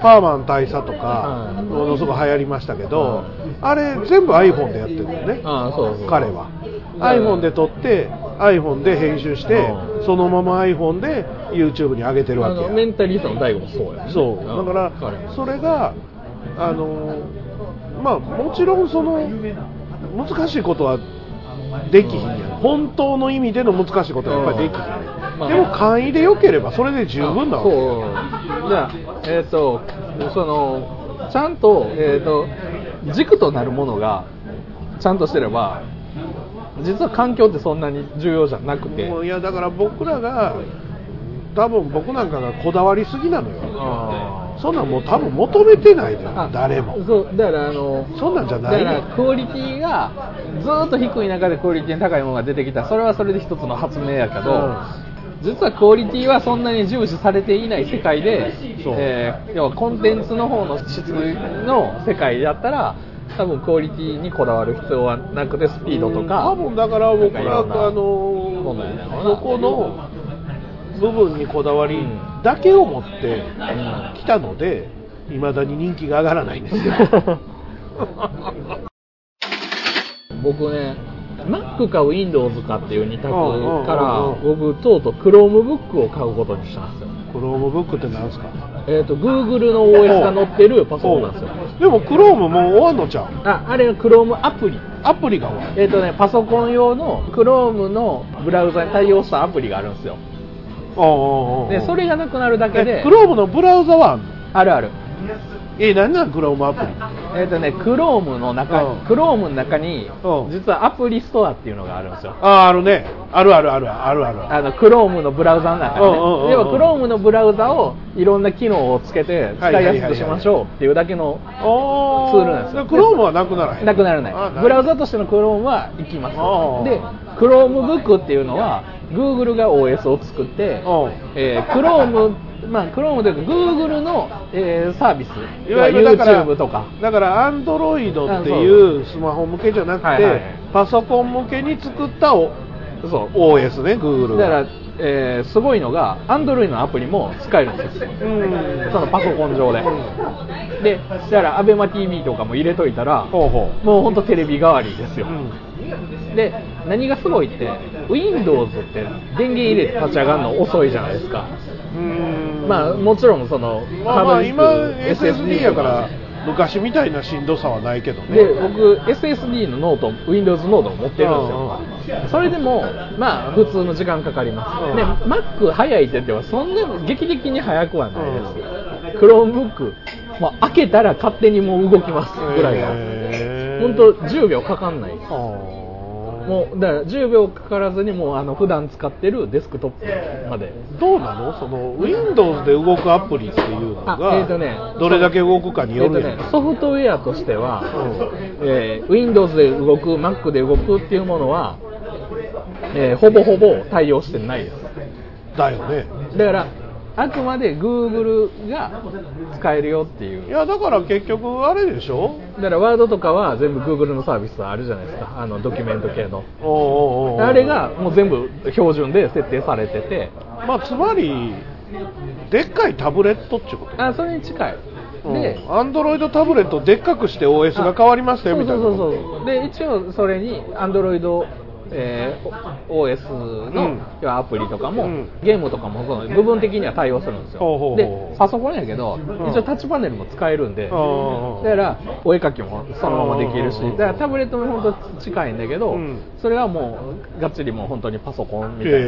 Speaker 1: パーマン大佐とか
Speaker 2: うん。
Speaker 1: ものすごく流行りましたけど、あれ全部 iPhone でやってるんだよね
Speaker 2: ああそうそう。
Speaker 1: 彼は iPhone で撮って iPhone で編集して
Speaker 2: うん。
Speaker 1: そのまま iPhone で YouTube に上げてる
Speaker 2: あ
Speaker 1: わけ
Speaker 2: メンタリストの大悟もそうやね
Speaker 1: そう。
Speaker 2: うん
Speaker 1: だからそれがあのまあもちろんその難しいことはできひんやん。本当の意味での難しいことはやっぱりできひん
Speaker 2: まあ
Speaker 1: でも簡易で良ければそれで十分なわけ
Speaker 2: じゃあえっ、とそのちゃんと,、えー、と軸となるものがちゃんとしてれば実は環境ってそんなに重要じゃなくて。
Speaker 1: いやだから僕らが多分僕なんかがこだわりすぎなのよ。
Speaker 2: あ
Speaker 1: そんなんもう多分求めてないのよ。
Speaker 2: あ
Speaker 1: 誰も。
Speaker 2: そうだからあの
Speaker 1: そんなんじゃ
Speaker 2: だか
Speaker 1: ないの。
Speaker 2: らクオリティがずーっと低い中でクオリティの高いものが出てきたそれはそれで一つの発明やけど、
Speaker 1: うん。
Speaker 2: 実はクオリティはそんなに重視されていない世界でえー要はコンテンツの方の質の世界だったら多分クオリティにこだわる必要はなくてスピードとか、
Speaker 1: 多分だから僕らあのそこの部分にこだわり
Speaker 2: うん。
Speaker 1: だけを持ってきたのでいまだに人気が上がらないんですよ。
Speaker 2: 僕ね Mac か Windows かっていう二択から
Speaker 1: うん。
Speaker 2: 僕とうとう Chromebook を買うことにしたんですよ。
Speaker 1: Chromebook ってなんですか？
Speaker 2: えっ、と Google の OS が載ってるパソコンなんですよ。
Speaker 1: でも Chrome もう終わんのちゃう？
Speaker 2: ああれが Chrome アプリ。
Speaker 1: アプリが終わる。
Speaker 2: えっ、とねパソコン用の Chrome のブラウザに対応したアプリがあるんですよ。
Speaker 1: おうおうおう
Speaker 2: でそれがなくなるだけで
Speaker 1: Chrome のブラウザはあんの？
Speaker 2: あるある
Speaker 1: え何なんクロームアプリ？
Speaker 2: えっ、とね Chrome の中、
Speaker 1: うん。
Speaker 2: Chrome の中に
Speaker 1: うん。
Speaker 2: 実はアプリストアっていうのがあるんですよ。
Speaker 1: あああるね。あるあるあるあるある。
Speaker 2: あの Chrome のブラウザの中にね。
Speaker 1: うんうんうんうん。
Speaker 2: 要は Chrome のブラウザをいろんな機能をつけて使いやすくしましょうっていうだけの
Speaker 1: お
Speaker 2: ツールなんですよ。
Speaker 1: クロームはなくならへん。
Speaker 2: なくならない。
Speaker 1: あ
Speaker 2: ブラウザとしての Chrome は行きます。
Speaker 1: あー。
Speaker 2: で Chromebook っていうのは Google が OS を作って
Speaker 1: うん。
Speaker 2: えー Chrome まあ Chrome というか Google の、えーサービス。
Speaker 1: いわゆるだから
Speaker 2: YouTube とか。
Speaker 1: だからアンドロイドっていうスマホ向けじゃなくて、
Speaker 2: はいはい。
Speaker 1: パソコン向けに作ったお
Speaker 2: そう
Speaker 1: OS ね Google が。
Speaker 2: だから、えーすごいのが Android のアプリも使えるんです。よ
Speaker 1: うん。
Speaker 2: そのパソコン上で。でだから ABEMATV とかも入れといたら
Speaker 1: ほうほ
Speaker 2: もう本当テレビ代わりですよ。
Speaker 1: う、うん。
Speaker 2: で何がすごいって Windows って電源入れて立ち上がるの遅いじゃないですか、
Speaker 1: うん
Speaker 2: まあもちろんその
Speaker 1: まあまあ今 SSD やから昔みたいなしんどさはないけどね。
Speaker 2: で僕 SSD のノート Windows ノートを持ってるんですよ。それでもまあ普通の時間かかります、
Speaker 1: うん。
Speaker 2: で Mac 早いって言ってはそんな劇的に早くはないです、Chromebook、まあ、開けたら勝手にもう動きますぐらいの、
Speaker 1: へー。
Speaker 2: 本当10秒かかんないですもうだから10秒かからずにもうあの普段使ってるデスクトップまで。
Speaker 1: どうなの？その Windows で動くアプリっていうの
Speaker 2: あ
Speaker 1: が、
Speaker 2: えーとね
Speaker 1: どれだけ動くかに
Speaker 2: えっと
Speaker 1: よるやん。
Speaker 2: ね、ソフトウェアとしては、えー Windows で動く Mac で動くっていうものは、えーほぼほぼ対応してないです。
Speaker 1: だよね。
Speaker 2: だからあくまで Google が使えるよっていう。
Speaker 1: いやだから結局あれでしょ？
Speaker 2: だからワードとかは全部 Google のサービスあるじゃないですか。あのドキュメント系の。あれがもう全部標準で設定されてて。
Speaker 1: まあつまりでっかいタブレットってこと？
Speaker 2: あそれに近い。で、
Speaker 1: アンドロイドタブレットでっかくして OS が変わりましたよみたいな
Speaker 2: そうそうそう。そうで一応それに Android、えー OS の、
Speaker 1: うん。
Speaker 2: 要はアプリとかも、
Speaker 1: うん。
Speaker 2: ゲームとかもその部分的には対応するんですよ。でパソコンやけど、
Speaker 1: ん。
Speaker 2: 一応タッチパネルも使えるんで、
Speaker 1: うん。
Speaker 2: だからお絵描きもそのままできるし
Speaker 1: うん。
Speaker 2: だからタブレットも本当近いんだけど、
Speaker 1: うん。
Speaker 2: それはもうがっちりもう本当にパソコンみたいな、
Speaker 1: へ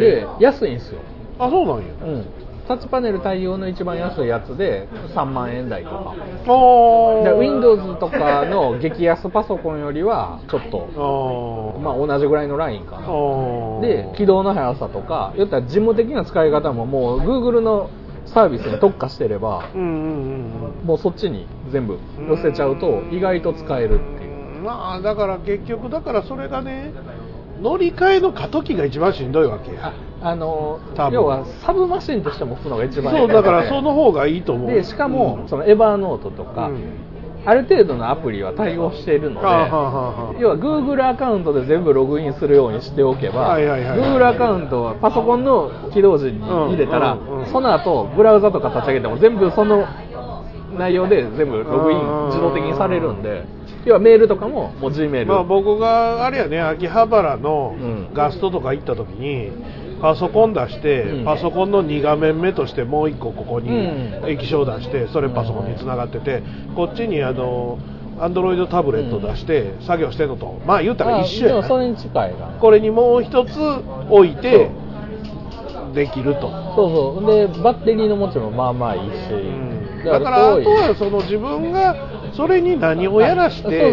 Speaker 2: で
Speaker 1: え
Speaker 2: 安いんですよ。
Speaker 1: あそうなんや。
Speaker 2: うんタッチパネル対応の一番安いやつで3万円台とか。
Speaker 1: あ
Speaker 2: で Windows とかの激安パソコンよりはちょっと
Speaker 1: あ
Speaker 2: まあ同じぐらいのラインかな。
Speaker 1: あ
Speaker 2: で起動の速さとか言ったら事務的な使い方ももう Google のサービスに特化してれば
Speaker 1: うんうんうん
Speaker 2: もうそっちに全部寄せちゃうと意外と使えるっていう。
Speaker 1: うんまあだから結局だからそれがね乗り換えの過渡期が一番しんどいわけや
Speaker 2: あの要はサブマシンとしても吹くのが一番いい
Speaker 1: そうだからその方がいいと思う。
Speaker 2: でしかも、
Speaker 1: うん。
Speaker 2: そのエヴァーノートとか、
Speaker 1: うん。
Speaker 2: ある程度のアプリは対応しているので、要は Google アカウントで全部ログインするようにしておけば、Google アカウントはパソコンの起動時に入れたら、
Speaker 1: うんうんうん。
Speaker 2: その後ブラウザとか立ち上げても全部その内容で全部ログイン自動的にされるんで、要はメールとかももう Gmail、
Speaker 1: まあ、僕があれやね秋葉原の
Speaker 2: うん。
Speaker 1: ガストとか行った時にパソコン出して、
Speaker 2: うん。
Speaker 1: パソコンの2画面目としてもう1個ここに
Speaker 2: うん。
Speaker 1: 液晶出してそれパソコンにつながっててこっちにあのアンドロイドタブレット出して作業してんのと。まあ言ったら一緒や
Speaker 2: それに近いな。
Speaker 1: これにもう一つ置いてできると、
Speaker 2: そうそう。でバッテリーの持ちもまあまあいいし、
Speaker 1: だからあとはその自分がそれに何をやらして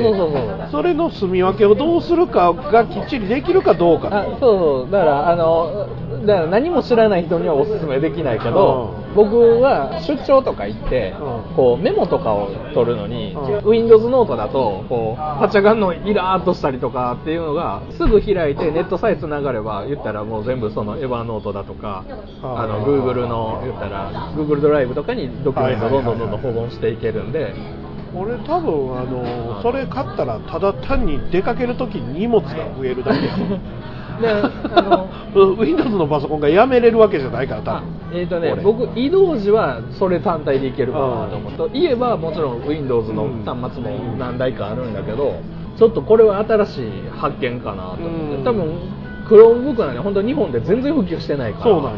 Speaker 2: あそ
Speaker 1: れの住み分けをどうするかがきっちりできるかどうか。
Speaker 2: あそうそう。だからあのだから何も知らない人にはおすすめできないけど、僕は出張とか行って、
Speaker 1: うん。
Speaker 2: こうメモとかを取るのに、
Speaker 1: う
Speaker 2: Windows ノートだとこう立ち上がるのイラーっとしたりとかっていうのがすぐ開いてネットさえつながれば言ったらもう全部その Evernote だとか
Speaker 1: あ
Speaker 2: あの Google の言ったら Google ドライブとかにドキュメントをどんどんどんどん保存していけるんで。
Speaker 1: 俺多分あのそれ買ったらただ単に出かけるときに荷物が増えるだけや
Speaker 2: であの
Speaker 1: うん Windows のパソコンがやめれるわけじゃないから多
Speaker 2: あ
Speaker 1: 分。
Speaker 2: えーとね
Speaker 1: 俺、
Speaker 2: 僕、移動時はそれ単体でいけるかなと思うと、言えばもちろん Windows の
Speaker 1: うん
Speaker 2: 端末も何台かあるんだけど、ちょっとこれは新しい発見かなと思って、
Speaker 1: うん。
Speaker 2: 多分 Chromebook なんて本当日本で全然普及してないから。
Speaker 1: そうなんや。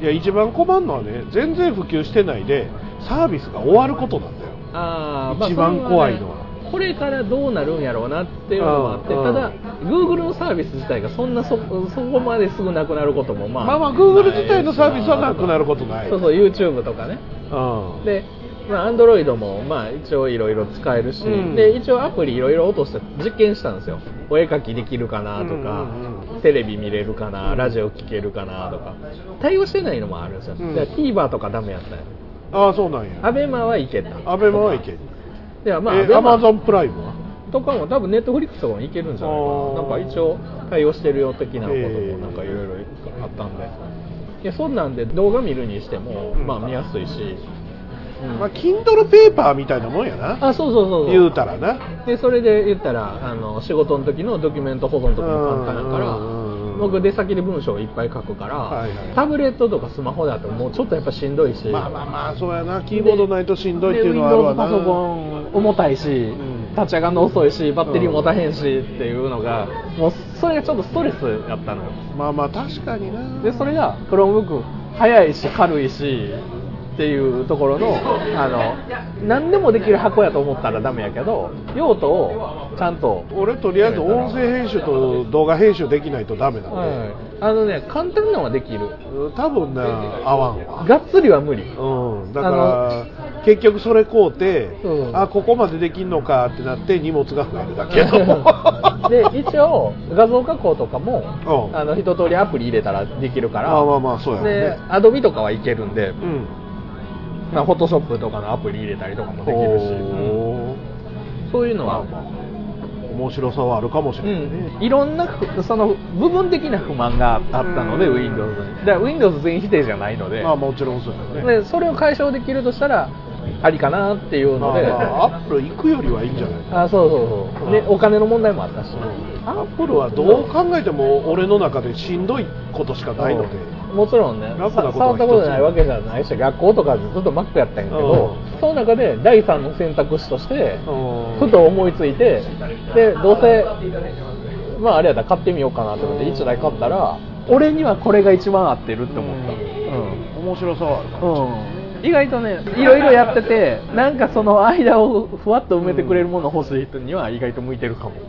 Speaker 2: うん。
Speaker 1: いや一番困るのはね全然普及してないでサービスが終わることなんだよ
Speaker 2: あー
Speaker 1: 一番怖いのは。
Speaker 2: それねこれからどうなるんやろうなっていうのもあって、
Speaker 1: うん
Speaker 2: ただ Google のサービス自体がそんなそそこまですぐなくなることもまあ
Speaker 1: まあまあ Google 自体のサービスはなくなることない。
Speaker 2: そうそう YouTube とかね。
Speaker 1: うん。
Speaker 2: で、まあ、Android もまあ一応いろいろ使えるし、
Speaker 1: うん。
Speaker 2: で一応アプリいろいろ落として実験したんですよ。お絵描きできるかなとか、
Speaker 1: うんうん
Speaker 2: テレビ見れるかなラジオ聴けるかなとか。対応してないのもあるんですよ、
Speaker 1: うん。
Speaker 2: だから TVer とかダメやったよ
Speaker 1: ああそうなんや。
Speaker 2: アベマはいけた。
Speaker 1: アベマはいける。
Speaker 2: ではまあ
Speaker 1: アマゾンプライムは？
Speaker 2: とかも多分ネットフリックスとかもいけるんじゃないかな。なんか一応対応してるよ的なこと
Speaker 1: えー
Speaker 2: もなんかいろいろあったんで。いやそんなんで動画見るにしても、
Speaker 1: うん。
Speaker 2: まあ見やすいし、うん。
Speaker 1: まあ Kindle ペーパーみたいなもんやな。
Speaker 2: あそうそうそう
Speaker 1: 言うたらな。
Speaker 2: でそれで言ったらあの仕事の時のドキュメント保存とかも簡単だから僕出先で文章をいっぱい書くから、
Speaker 1: はいはい。
Speaker 2: タブレットとかスマホだともうちょっとやっぱしんどいし。
Speaker 1: まあまあまあそうやな。キーボードないとしんどいっていうのはあるわな。
Speaker 2: パソコン重たいし、
Speaker 1: ん。
Speaker 2: 立ち上がるの遅いしバッテリー持たへんしっていうのがもうそれがちょっとストレスやったのよ。
Speaker 1: まあまあ確かにな。
Speaker 2: でそれが Chromebook 速いし軽いしっていうところのあの何でもできる箱やと思ったらダメやけど用途をちゃんと
Speaker 1: 俺とりあえず音声編集と動画編集できないとダメなんで、
Speaker 2: はい、あのね簡単なのはできる。
Speaker 1: うん多分な合わんわ。
Speaker 2: がっつりは無理。
Speaker 1: うん、だから結局それ買うて、
Speaker 2: うん。
Speaker 1: あここまでできんのかってなって荷物が増えるだけやと。思う
Speaker 2: で一応画像加工とかも
Speaker 1: うん。
Speaker 2: あの一通りアプリ入れたらできるから。
Speaker 1: まあまあまあそうやろね。
Speaker 2: でアドビとかはいけるんで、
Speaker 1: うん
Speaker 2: まあ、フォトショップとかのアプリ入れたりとかもできるし、
Speaker 1: ほ
Speaker 2: そういうのは、
Speaker 1: まあまあ。面白さはあるかもし
Speaker 2: う
Speaker 1: れないね、
Speaker 2: ん、いろんなふその部分的な不満があったので、
Speaker 1: うん。
Speaker 2: Windows に。だから Windows 全否定じゃないので,、
Speaker 1: まあもちろんそうだよね。
Speaker 2: でそれを解消できるとしたらありかなっていうので、
Speaker 1: まあまあアップル行くよりはいいんじゃない？
Speaker 2: あそうそうそう。でお金の問題もあったし、
Speaker 1: アップルはどう考えても俺の中でしんどいことしかないので、
Speaker 2: もちろんね触ったことないわけじゃないし学校とかでずっと Mac やったんやけど、
Speaker 1: う
Speaker 2: その中で第三の選択肢として
Speaker 1: うん。
Speaker 2: ふと思いついてでどうせまああれやったら買ってみようかなと思って1台買ったら俺にはこれが一番合ってるって思った。
Speaker 1: 面白さはあるか
Speaker 2: うん、うん。意外とねいろいろやっててなんかその間をふわっと埋めてくれるもの欲しい人には意外と向いてるかも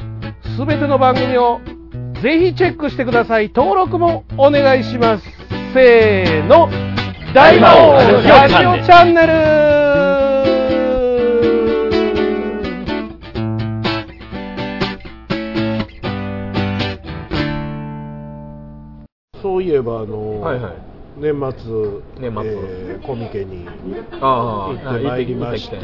Speaker 1: すべての番組をぜひチェックしてください。登録もお願いします。せーの。大魔王ラジオチャンネル。そういえばあの、
Speaker 2: はいはい。
Speaker 1: 年末
Speaker 2: 年末。
Speaker 1: えーコミケに
Speaker 2: あ
Speaker 1: 行ってまいりまして。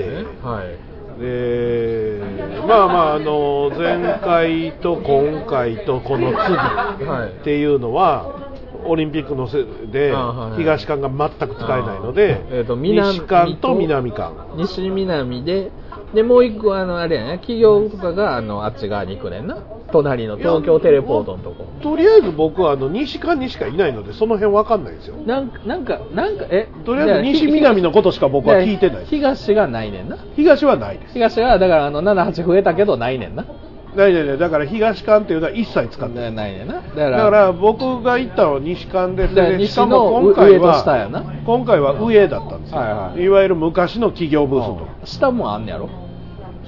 Speaker 2: はい
Speaker 1: でまあまああの前回と今回とこの次
Speaker 2: はい。
Speaker 1: っていうのはオリンピックのせいで東館が全く使えないので
Speaker 2: えーと南
Speaker 1: 西館と南館。
Speaker 2: 西南ででもう一個あのあれやね。企業とかがあのあっち側に行くねんな。隣の東京テレポートのとこ。と
Speaker 1: りあえず僕はあの西館にしかいないのでその辺わかんないんですよ。
Speaker 2: なんかなんかなんかえ？
Speaker 1: とりあえず西南のことしか僕は聞いてない
Speaker 2: 東がないねんな。
Speaker 1: 東はないです。
Speaker 2: 東がだからあの78増えたけどないねんな
Speaker 1: ないないない。だから東館っていうのは一切使ってない。
Speaker 2: ないな。
Speaker 1: だから。僕が行ったのは西館です
Speaker 2: だから
Speaker 1: ねしかも
Speaker 2: 西の
Speaker 1: 今回
Speaker 2: 上と下や
Speaker 1: は
Speaker 2: な。
Speaker 1: 今回は上だったんですよ、
Speaker 2: はいはい。
Speaker 1: いわゆる昔の企業ブースと
Speaker 2: 下もあんねやろ。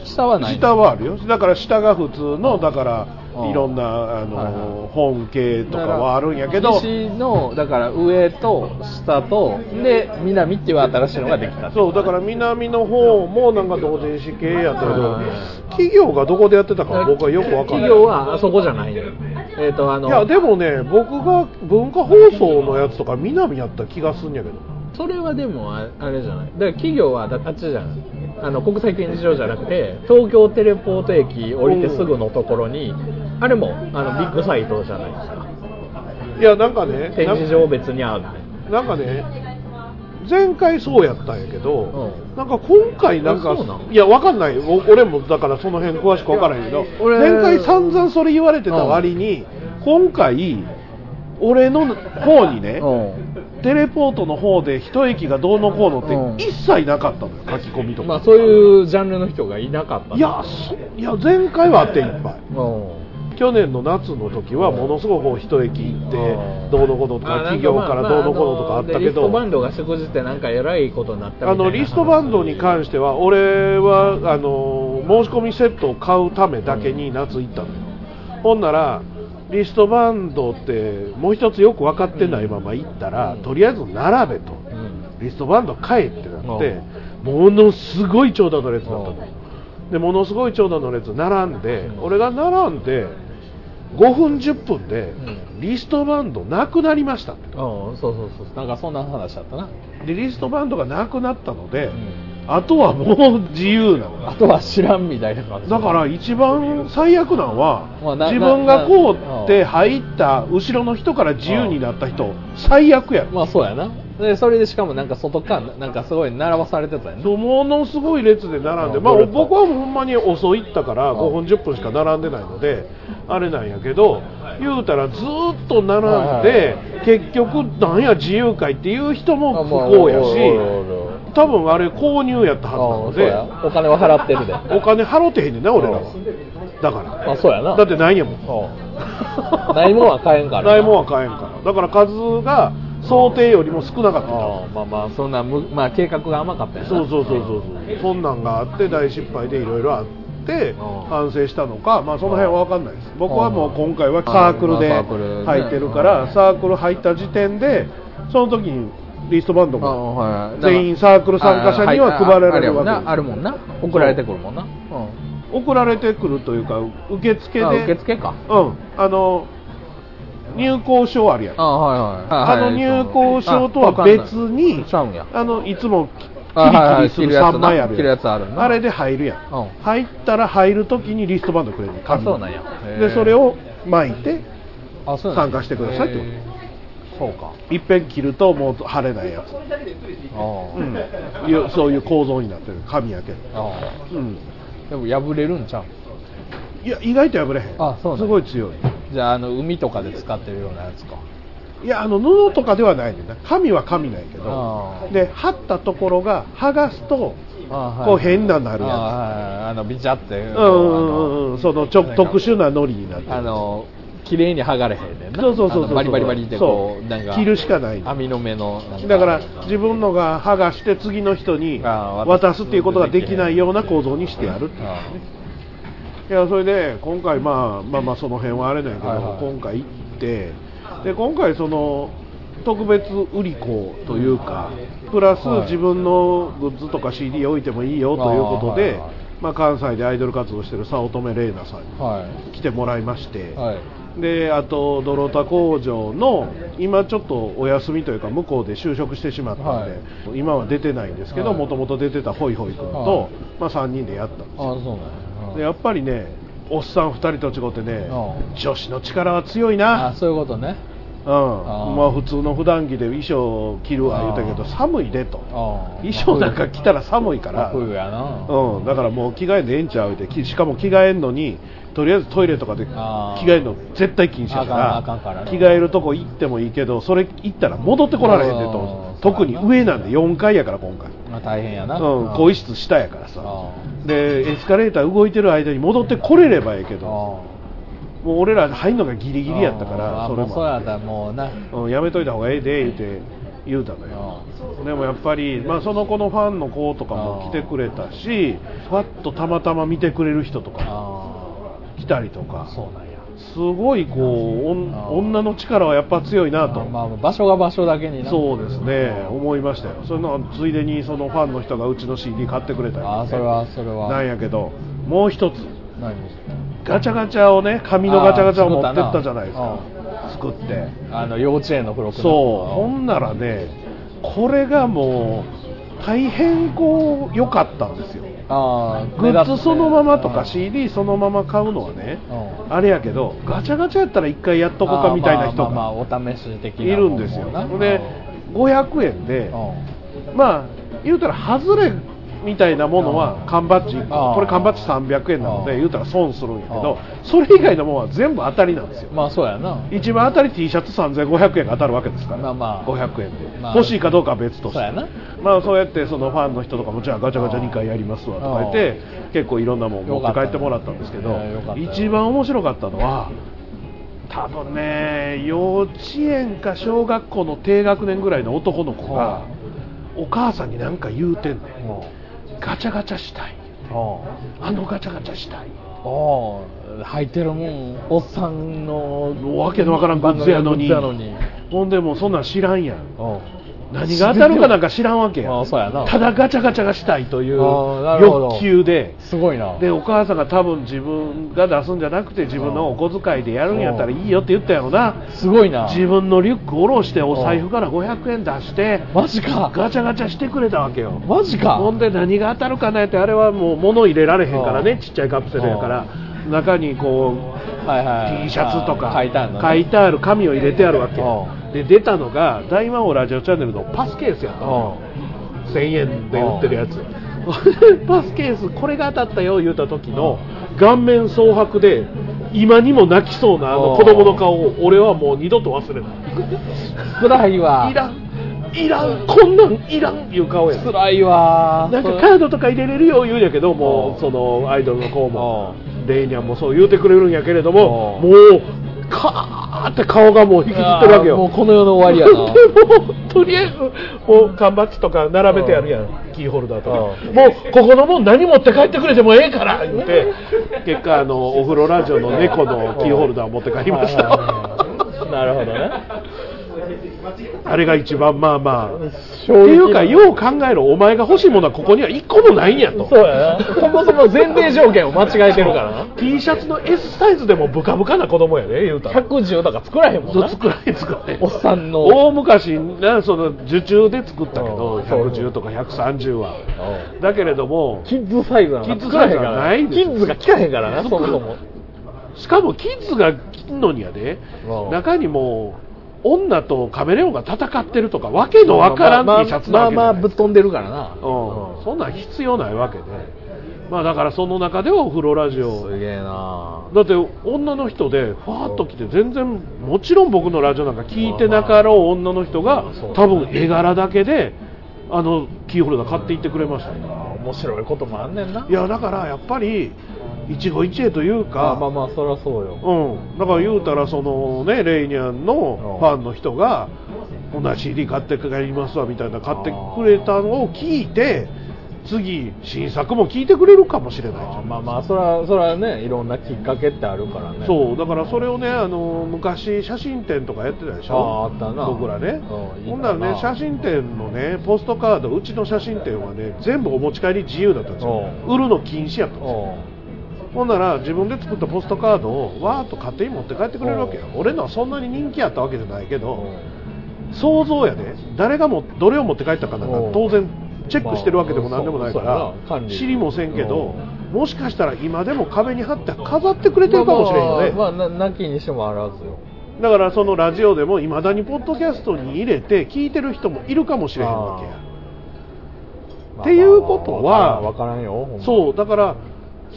Speaker 2: 下はない。
Speaker 1: 下はあるよ。だから下が普通のだから
Speaker 2: うん
Speaker 1: いろんなあの、
Speaker 2: はいはい。
Speaker 1: 本系とかはあるんやけど。
Speaker 2: 西のだから上と下とで南っていう新しいのができた
Speaker 1: そうだから南の方もなんか同人誌系やったけど
Speaker 2: はい
Speaker 1: 企業がどこでやってたか僕はよくわかんない。
Speaker 2: 企業はあそこじゃないの。よえっ、とあの
Speaker 1: いやでもね僕が文化放送のやつとか南やった気がすんやけど。
Speaker 2: それはでもああれじゃない。だから企業はだあっちじゃんあの国際展示場じゃなくて東京テレポート駅降りてすぐのところにあれもあのビッグサイトじゃないですか。
Speaker 1: いやなんかね
Speaker 2: 展示場別にある。
Speaker 1: ななんかね前回そうやったんやけど、
Speaker 2: う
Speaker 1: なんか今回なんかいやわかんない。お俺もだからその辺詳しくわからへんけど
Speaker 2: 俺
Speaker 1: 前回散々それ言われてた割に、今回俺の方にね、
Speaker 2: う
Speaker 1: テレポートの方で一駅がどうのこうの
Speaker 2: うん。
Speaker 1: って一切なかったのよ書き込みとか、
Speaker 2: んまあそういうジャンルの人がいなかった。
Speaker 1: いやそいや前回はあっていっぱい。
Speaker 2: うん
Speaker 1: 去年の夏の時はものすごく一駅行って
Speaker 2: うん
Speaker 1: どうのこととか企業からどうのこととかあったけ
Speaker 2: でリストバ
Speaker 1: ど
Speaker 2: ンドが祝辞ってなんかえらいことになった
Speaker 1: あのリストバンドに関しては俺はあの申し込みセットを買うためだけに夏行ったのよ。ほんならリストバンドってもう一つよく分かってないまま行ったら、
Speaker 2: うん
Speaker 1: とりあえず並べと。
Speaker 2: うん。
Speaker 1: リストバンド買えってなってものすごい長蛇の列だったのでものすごい長蛇の列並んで
Speaker 2: うん。
Speaker 1: 俺が並んで5分10分で
Speaker 2: うん。
Speaker 1: リストバンドなくなりましたって。
Speaker 2: うんそうそうそうなんかそんな話だったな、
Speaker 1: でリストバンドがなくなったので、
Speaker 2: うん。
Speaker 1: あとはもう自由なの。
Speaker 2: あとは知らんみたいな感じ。
Speaker 1: だから一番最悪なのは、
Speaker 2: まあな
Speaker 1: 自分がこう
Speaker 2: な
Speaker 1: って入った後ろの人から自由になった人最悪や。
Speaker 2: まあそうやなでそれでしかもなんか外からなんかすごい並ばされてたよね。
Speaker 1: そうものすごい列で並んで、まあ、僕はほんまに遅いったから
Speaker 2: うん
Speaker 1: 5分10分しか並んでないのであれなんやけど言うたらずーっと並んで結局なんや自由会っていう人も不幸やし多分あれ購入やったはずなので
Speaker 2: や。お金は払ってるで。
Speaker 1: お金払ってへんねんな俺らは。だから。
Speaker 2: あそうやな。
Speaker 1: だってないんやもん。
Speaker 2: ないもんは買えんから
Speaker 1: ないもんは買えんから。だから数が想定よりも少なかった。
Speaker 2: あまあまあそんなむ、まあ、計画が甘かったよな。
Speaker 1: そうそうそうそうそう。そん。なんがあって大失敗でいろいろあって
Speaker 2: うん。
Speaker 1: 反省したのかまあその辺は分かんないです。僕はもう今回はサークルで入ってるからサークル入った時点でその時にリストバンド
Speaker 2: あ
Speaker 1: も
Speaker 2: はい
Speaker 1: 全員サークル参加者には配られるわけです。
Speaker 2: ああるもんな。送られてくるもんな、うん、
Speaker 1: 送られてくるというか受付で。
Speaker 2: あ受付か。
Speaker 1: うん。あの入校証あるやん。
Speaker 2: あはいはい。
Speaker 1: あの入校証とは別にあのいつもキリキリする3枚ある
Speaker 2: やつあるな。
Speaker 1: あれで入るやん。
Speaker 2: うん。
Speaker 1: 入ったら入るときにリストバンドくれる
Speaker 2: そうなんや。
Speaker 1: でそれを巻いて参加してくださいってこと
Speaker 2: そうか。
Speaker 1: いっぺん切るともう貼れないやつ、
Speaker 2: あ
Speaker 1: うん。そういう構造になってる。紙やけど、
Speaker 2: あ
Speaker 1: うん、
Speaker 2: でも破れるんちゃう？
Speaker 1: いや意外と破れへん。
Speaker 2: あそう
Speaker 1: すごい強い
Speaker 2: じゃああの海とかで使ってるようなやつか。
Speaker 1: いやあの布とかではないねんな。紙は紙なんやけど。で貼ったところが剥がすと
Speaker 2: あ
Speaker 1: こう変ななるやつ。
Speaker 2: あはいあのビチャって
Speaker 1: うんうんうんうん。そのちょ特殊な糊になってる。
Speaker 2: あの綺麗に剥がれへんねんな。
Speaker 1: そうそうそうそう
Speaker 2: バリバリバリってこ
Speaker 1: そう。
Speaker 2: うなんか
Speaker 1: 切るしかない。
Speaker 2: 網の目の
Speaker 1: だから自分のが剥がして次の人に渡すっていうことができない。ような構造にしてやるっていう
Speaker 2: あ
Speaker 1: いやそれで今回まあまあまあその辺はあれなんやけど、
Speaker 2: はいはい。
Speaker 1: 今回行ってで今回その特別売り子というかプラス
Speaker 2: はい。
Speaker 1: 自分のグッズとか CD 置いてもいいよということで、
Speaker 2: はいはい。
Speaker 1: まあ、関西でアイドル活動してる早乙女玲奈さんに
Speaker 2: はい。
Speaker 1: 来てもらいまして、
Speaker 2: はい。
Speaker 1: であとドロタ工場の今ちょっとお休みというか向こうで就職してしまったので、今は出てないんですけど
Speaker 2: はい。
Speaker 1: もともと出てたホイホイ君と、
Speaker 2: はい。
Speaker 1: まあ、3人でやったんです
Speaker 2: あ
Speaker 1: よでやっぱりねおっさん2人と違ってね
Speaker 2: う
Speaker 1: 女子の力は強い
Speaker 2: あ
Speaker 1: な
Speaker 2: そういうことね
Speaker 1: まあ普通の普段着で衣装着るわ言うたけど寒いでと。
Speaker 2: あ
Speaker 1: 衣装なんか着たら寒いから。うん、だからもう着替えんでええんちゃうって。きしかも着替えんのにとりあえずトイレとかで着替えるの絶対禁止やから。着替えるとこ行ってもいいけどそれ行ったら戻ってこられへんでと。特に上なんで4階やから今回、
Speaker 2: まあ大変やな。
Speaker 1: うん、更衣室下やからさ。
Speaker 2: あ
Speaker 1: でエスカレーター動いてる間に戻ってこれればええけ
Speaker 2: あ
Speaker 1: どもう俺ら入るのがギリギリやったか
Speaker 2: あ
Speaker 1: らそれ
Speaker 2: もうそうや
Speaker 1: も
Speaker 2: ったらもうな。
Speaker 1: うん、やめといた方がええで言うて言うたのよ。でもやっぱり、まあ、その子のファンの子とかも来てくれたしふわっとたまたま見てくれる人とか
Speaker 2: あ
Speaker 1: 来たりとか。
Speaker 2: あそうなんや。
Speaker 1: すごいこう女の力はやっぱ強いなと、
Speaker 2: まあまあ場所が場所だけにな。
Speaker 1: そうですね。思いましたよ。それのついでにそのファンの人がうちの CD 買ってくれたり
Speaker 2: ああそれはそれは。
Speaker 1: なんやけどもう一つ。
Speaker 2: 何？
Speaker 1: ガチャガチャをね紙のガチャガチャを持ってったじゃないですか。
Speaker 2: あ
Speaker 1: 作って。
Speaker 2: あの幼稚園の付録の
Speaker 1: そう。ほんならねこれがもう大変こう良かったんですよ。
Speaker 2: あ
Speaker 1: グッズそのままとか
Speaker 2: し
Speaker 1: CD そのまま買うのはね
Speaker 2: うん。
Speaker 1: あれやけどガチャガチャやったら一回やっとこうかみたいな人が
Speaker 2: い
Speaker 1: るんですよ。で500円で
Speaker 2: うん。
Speaker 1: まあ言うたら外れみたいなものは缶バッジ。これ缶バッジ300円なので言うたら損するんやけど
Speaker 2: あ
Speaker 1: それ以外のものは全部当たりなんですよ。
Speaker 2: まあそうやな。
Speaker 1: 一番当たり T シャツ3500円が当たるわけですから、
Speaker 2: まあまあ。
Speaker 1: 500円で、
Speaker 2: まあ。
Speaker 1: 欲しいかどうかは別として。
Speaker 2: そうやな。
Speaker 1: まあそうやってそのファンの人とかもじゃあガチャガチャ2回やりますわとか言って結構いろんなもん持って帰ってもらったんですけど、
Speaker 2: ね
Speaker 1: 一番面白かったのは多分ね幼稚園か小学校の低学年ぐらいの男の子がお母さんに何か言うてんねんガチャガチャしたい。あのガチャガチャしたい。
Speaker 2: お入ってるもんおっさんの
Speaker 1: わけのわからんグッズやのに。ほんでもうそんなん知らんやん何が当たるかなんか知らんわけや。
Speaker 2: あそうやな。
Speaker 1: ただガチャガチャがしたいという欲求で。す
Speaker 2: ごいな。
Speaker 1: でお母さんが多分自分が出すんじゃなくて自分のお小遣いでやるんやったらいいよって言ったやろな。
Speaker 2: すごいな。
Speaker 1: 自分のリュック下ろしてお財布から500円出して
Speaker 2: マジか。
Speaker 1: ガチャガチャしてくれたわけよ。
Speaker 2: マジか。
Speaker 1: ほんで何が当たるかなってあれはもう物入れられへんから
Speaker 2: うん
Speaker 1: ねちっちゃいカプセルやから。中にこう
Speaker 2: はいはい
Speaker 1: T シャツとか
Speaker 2: 書いてある
Speaker 1: 紙を入れてあるわけ。
Speaker 2: う
Speaker 1: で出たのが大魔王ラジオチャンネルのパスケースやったの。1000円で売ってるやつ。パスケースこれが当たったよ言うた時の顔面蒼白で今にも泣きそうなあの子供の顔を俺はもう二度と忘れない。
Speaker 2: 辛いわ。
Speaker 1: いらん。いらん。こんなんいらんいう顔や。
Speaker 2: 辛いわ。
Speaker 1: なんかカードとか入れれるよ言うんやけどもうそのアイドルの子も。レイニャンもそう言うてくれるんやけれどももうカーって顔がもう引きずってるわけよ。
Speaker 2: もうこの世の終わりやな。
Speaker 1: でもとりあえずもう缶バッジとか並べてやるやんキーホルダーとか。もうここのもん何持って帰ってくれてもええから言って結果あのお風呂ラジオの猫のキーホルダーを持って帰りました。
Speaker 2: なるほどね
Speaker 1: あれが一番まあまあ。っていうかよう考えろ。お前が欲しいものはここには一個もないんやと。
Speaker 2: そうやな。そもそも前提条件を間違えてるからな。
Speaker 1: T シャツの S サイズでもブカブカな子供やね言うたら。
Speaker 2: 110とか作らへんもんな。
Speaker 1: 作らへん作らへん。
Speaker 2: おっさんの。
Speaker 1: 大昔なその受注で作ったけど
Speaker 2: うんそう。
Speaker 1: 110とか130は。だけれども
Speaker 2: キッズサイズなんか作らへんから
Speaker 1: キッズサイズはないんですよ。
Speaker 2: キッズが着らへんからなそもそも
Speaker 1: しかもキッズが着んのにやで。
Speaker 2: うん
Speaker 1: 中にもう女とカメレオンが戦ってるとかわけのわからん T シャツな
Speaker 2: まあまあぶっ飛んでるからな。
Speaker 1: うん。そんなん必要ないわけで。まあだからその中ではお風呂ラジオ。
Speaker 2: すげえな。
Speaker 1: だって女の人でファーッと来て全然もちろん僕のラジオなんか聞いてなかろう女の人が多分絵柄だけであのキーホルダー買っていってくれました。よ
Speaker 2: 面白いこともあんねんな。い
Speaker 1: やだからやっぱり一期一会というか
Speaker 2: あまあまあそりゃそうよ。
Speaker 1: うん、だから言うたらそのねレイニャンのファンの人が同じ CD 買って帰りますわみたいな買ってくれたのを聞いて次新作も聞いてくれるかもしれないじゃん。
Speaker 2: あまあまあそれはそれはねいろんなきっかけってあるからね。
Speaker 1: そうだからそれをねあの昔写真展とかやってたでしょ？
Speaker 2: あああったな。
Speaker 1: 僕らね。
Speaker 2: うんいい
Speaker 1: ほんならね写真展のねポストカードうちの写真展はね全部お持ち帰り自由だったんですよ。売るの禁止やったんですよ。ほんなら自分で作ったポストカードをわーっと勝手に持って帰ってくれるわけよ。俺のはそんなに人気あったわけじゃないけど想像やで。誰がもどれを持って帰ったかなんか
Speaker 2: うん。
Speaker 1: 当然チェックしてるわけでも何でもないか
Speaker 2: まあ
Speaker 1: ら知りもせんけどもしかしたら今でも壁に貼って飾ってくれてるかもしれんよね
Speaker 2: まあなきにしてもあらずよ
Speaker 1: だからそのラジオでもいまだにポッドキャストに入れて聞いてる人もいるかもしれへんわけやっていうことは
Speaker 2: 分からんよう
Speaker 1: そうだから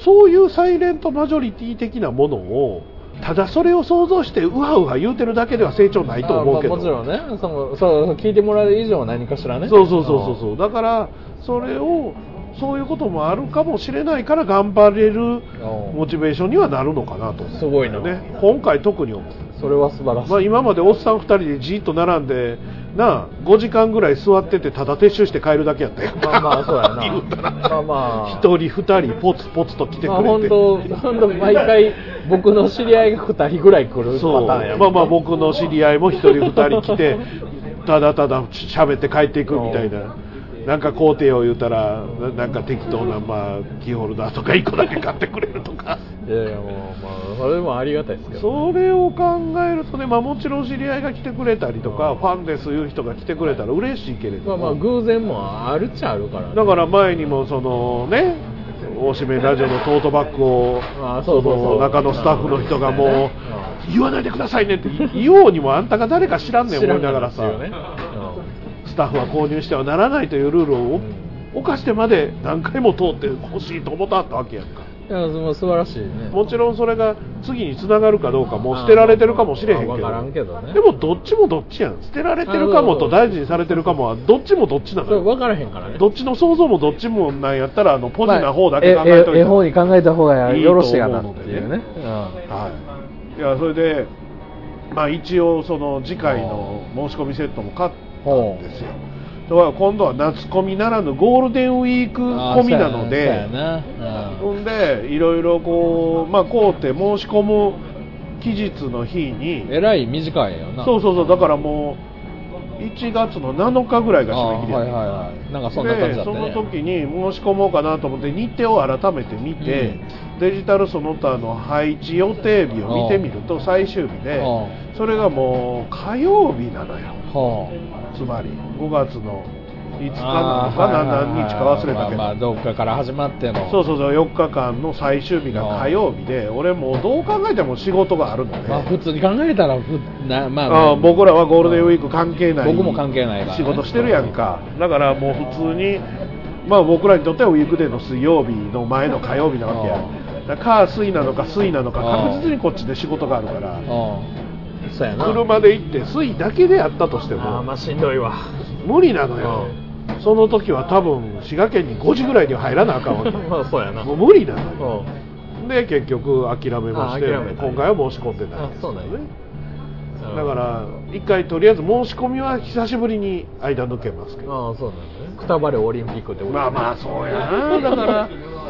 Speaker 1: そういうサイレントマジョリティ的なものをただそれを想像してうわうわ言うてるだけでは成長ないと思うけど、
Speaker 2: もちろんね。そのそう聞いてもらえる以上は何かしらね。
Speaker 1: そうそうそうそうだからそれをそういうこともあるかもしれないから頑張れるモチベーションにはなるのかなと思う。
Speaker 2: すごいな。
Speaker 1: ね今回特に思う。
Speaker 2: それは素晴らしい、
Speaker 1: まあ、今までおっさん2人でじっと並んでなあ5時間ぐらい座っててただ撤収して帰るだけやったよ。
Speaker 2: まあまあそうやな。
Speaker 1: 言うたら。
Speaker 2: まあまあ。
Speaker 1: 1人2人ポツポツと来てくれて、
Speaker 2: まあ本当本当毎回僕の知り合いが2人ぐらい来るパタ
Speaker 1: そう
Speaker 2: ーンや
Speaker 1: まあまあ僕の知り合いも1人2人来てただただ喋って帰っていくみたいななんか工程を言うたらななんか適当な、まあ、キーホルダーとか1個だけ買ってくれるとか。
Speaker 2: いやいやもうまあそれもありがたいですけど
Speaker 1: それを考えるとね、まあ、もちろん知り合いが来てくれたりとかファンですいう人が来てくれたら嬉しいけれども、
Speaker 2: まあまあ偶然もあるっちゃあるからね、
Speaker 1: だから前にもそのね大しめラジオのトートバッグを
Speaker 2: あそ
Speaker 1: 中のスタッフの人がもう言わないでくださいねって言おうにもあんたが誰か知らんねん思いながらさ、スタッフは購入してはならないというルールを犯してまで何回も通ってほしいと思ったったわけやんか。
Speaker 2: うんいや素晴らしいね。
Speaker 1: もちろんそれが次につながるかどうかもう捨てられてるかもしれへんけど。
Speaker 2: けどね。
Speaker 1: でもどっちもどっちやん。捨てられてるかもと大事にされてるかもはどっちもどっちなのよ。
Speaker 2: 分からへんからね。
Speaker 1: どっちの想像もどっちもなんやったらあのポジな方だけ考えといて、
Speaker 3: まあえええ方に考えた方がよろしいかなって
Speaker 1: いう
Speaker 3: ね
Speaker 1: はい、いやそれで、まあ、一応その次回の申し込みセットも買ったんですよ。だから今度は夏コミならぬゴールデンウィークコミなのでほんでいろいろこうまあこうって申し込む期日の日に
Speaker 2: えらい短いよな。
Speaker 1: そうそうそうだからもう1月の7日ぐらいが締め切りやね
Speaker 2: あはいはいはい。なんかそんな感じだったね。
Speaker 1: でその時に申し込もうかなと思って日程を改めて見て、デジタルその他の配置予定日を見てみると最終日で
Speaker 2: う
Speaker 1: それがもう火曜日なのよ。
Speaker 2: は
Speaker 1: つまり5月の5日
Speaker 2: あ
Speaker 1: なのかな何日か忘れたけど、
Speaker 2: まあまあどっかから始まっての。
Speaker 1: そうそうそう4日間の最終日が火曜日で俺もうどう考えても仕事があるので、
Speaker 2: まあ普通に考えたらふなまあ、
Speaker 1: ああ僕らはゴールデンウィーク関係ない
Speaker 2: 僕も関係ない
Speaker 1: 仕事してるやんか。だからもう普通にまあ僕らにとってはウィークデーの水曜日の前の火曜日なわけや。だから火水なのか水なのか確実にこっちで仕事があるから。
Speaker 2: うんそうやな。
Speaker 1: 車で行って水だけでやったとしても
Speaker 2: ああまあしんどいわ。
Speaker 1: 無理なのよ。その時は多分滋賀県に5時ぐらいには入らなあかんわけ。
Speaker 2: まあそうやな。
Speaker 1: もう無理なのよ。
Speaker 2: うん。
Speaker 1: で結局諦めまして
Speaker 2: あ諦めた
Speaker 1: 今回は申し込んでない
Speaker 2: あそうなんや
Speaker 1: だから一回とりあえず申し込みは久しぶりに間抜けますけど。
Speaker 2: ああそうなんだね。くたばれオリンピックってこと
Speaker 1: まあまあそうやな。だから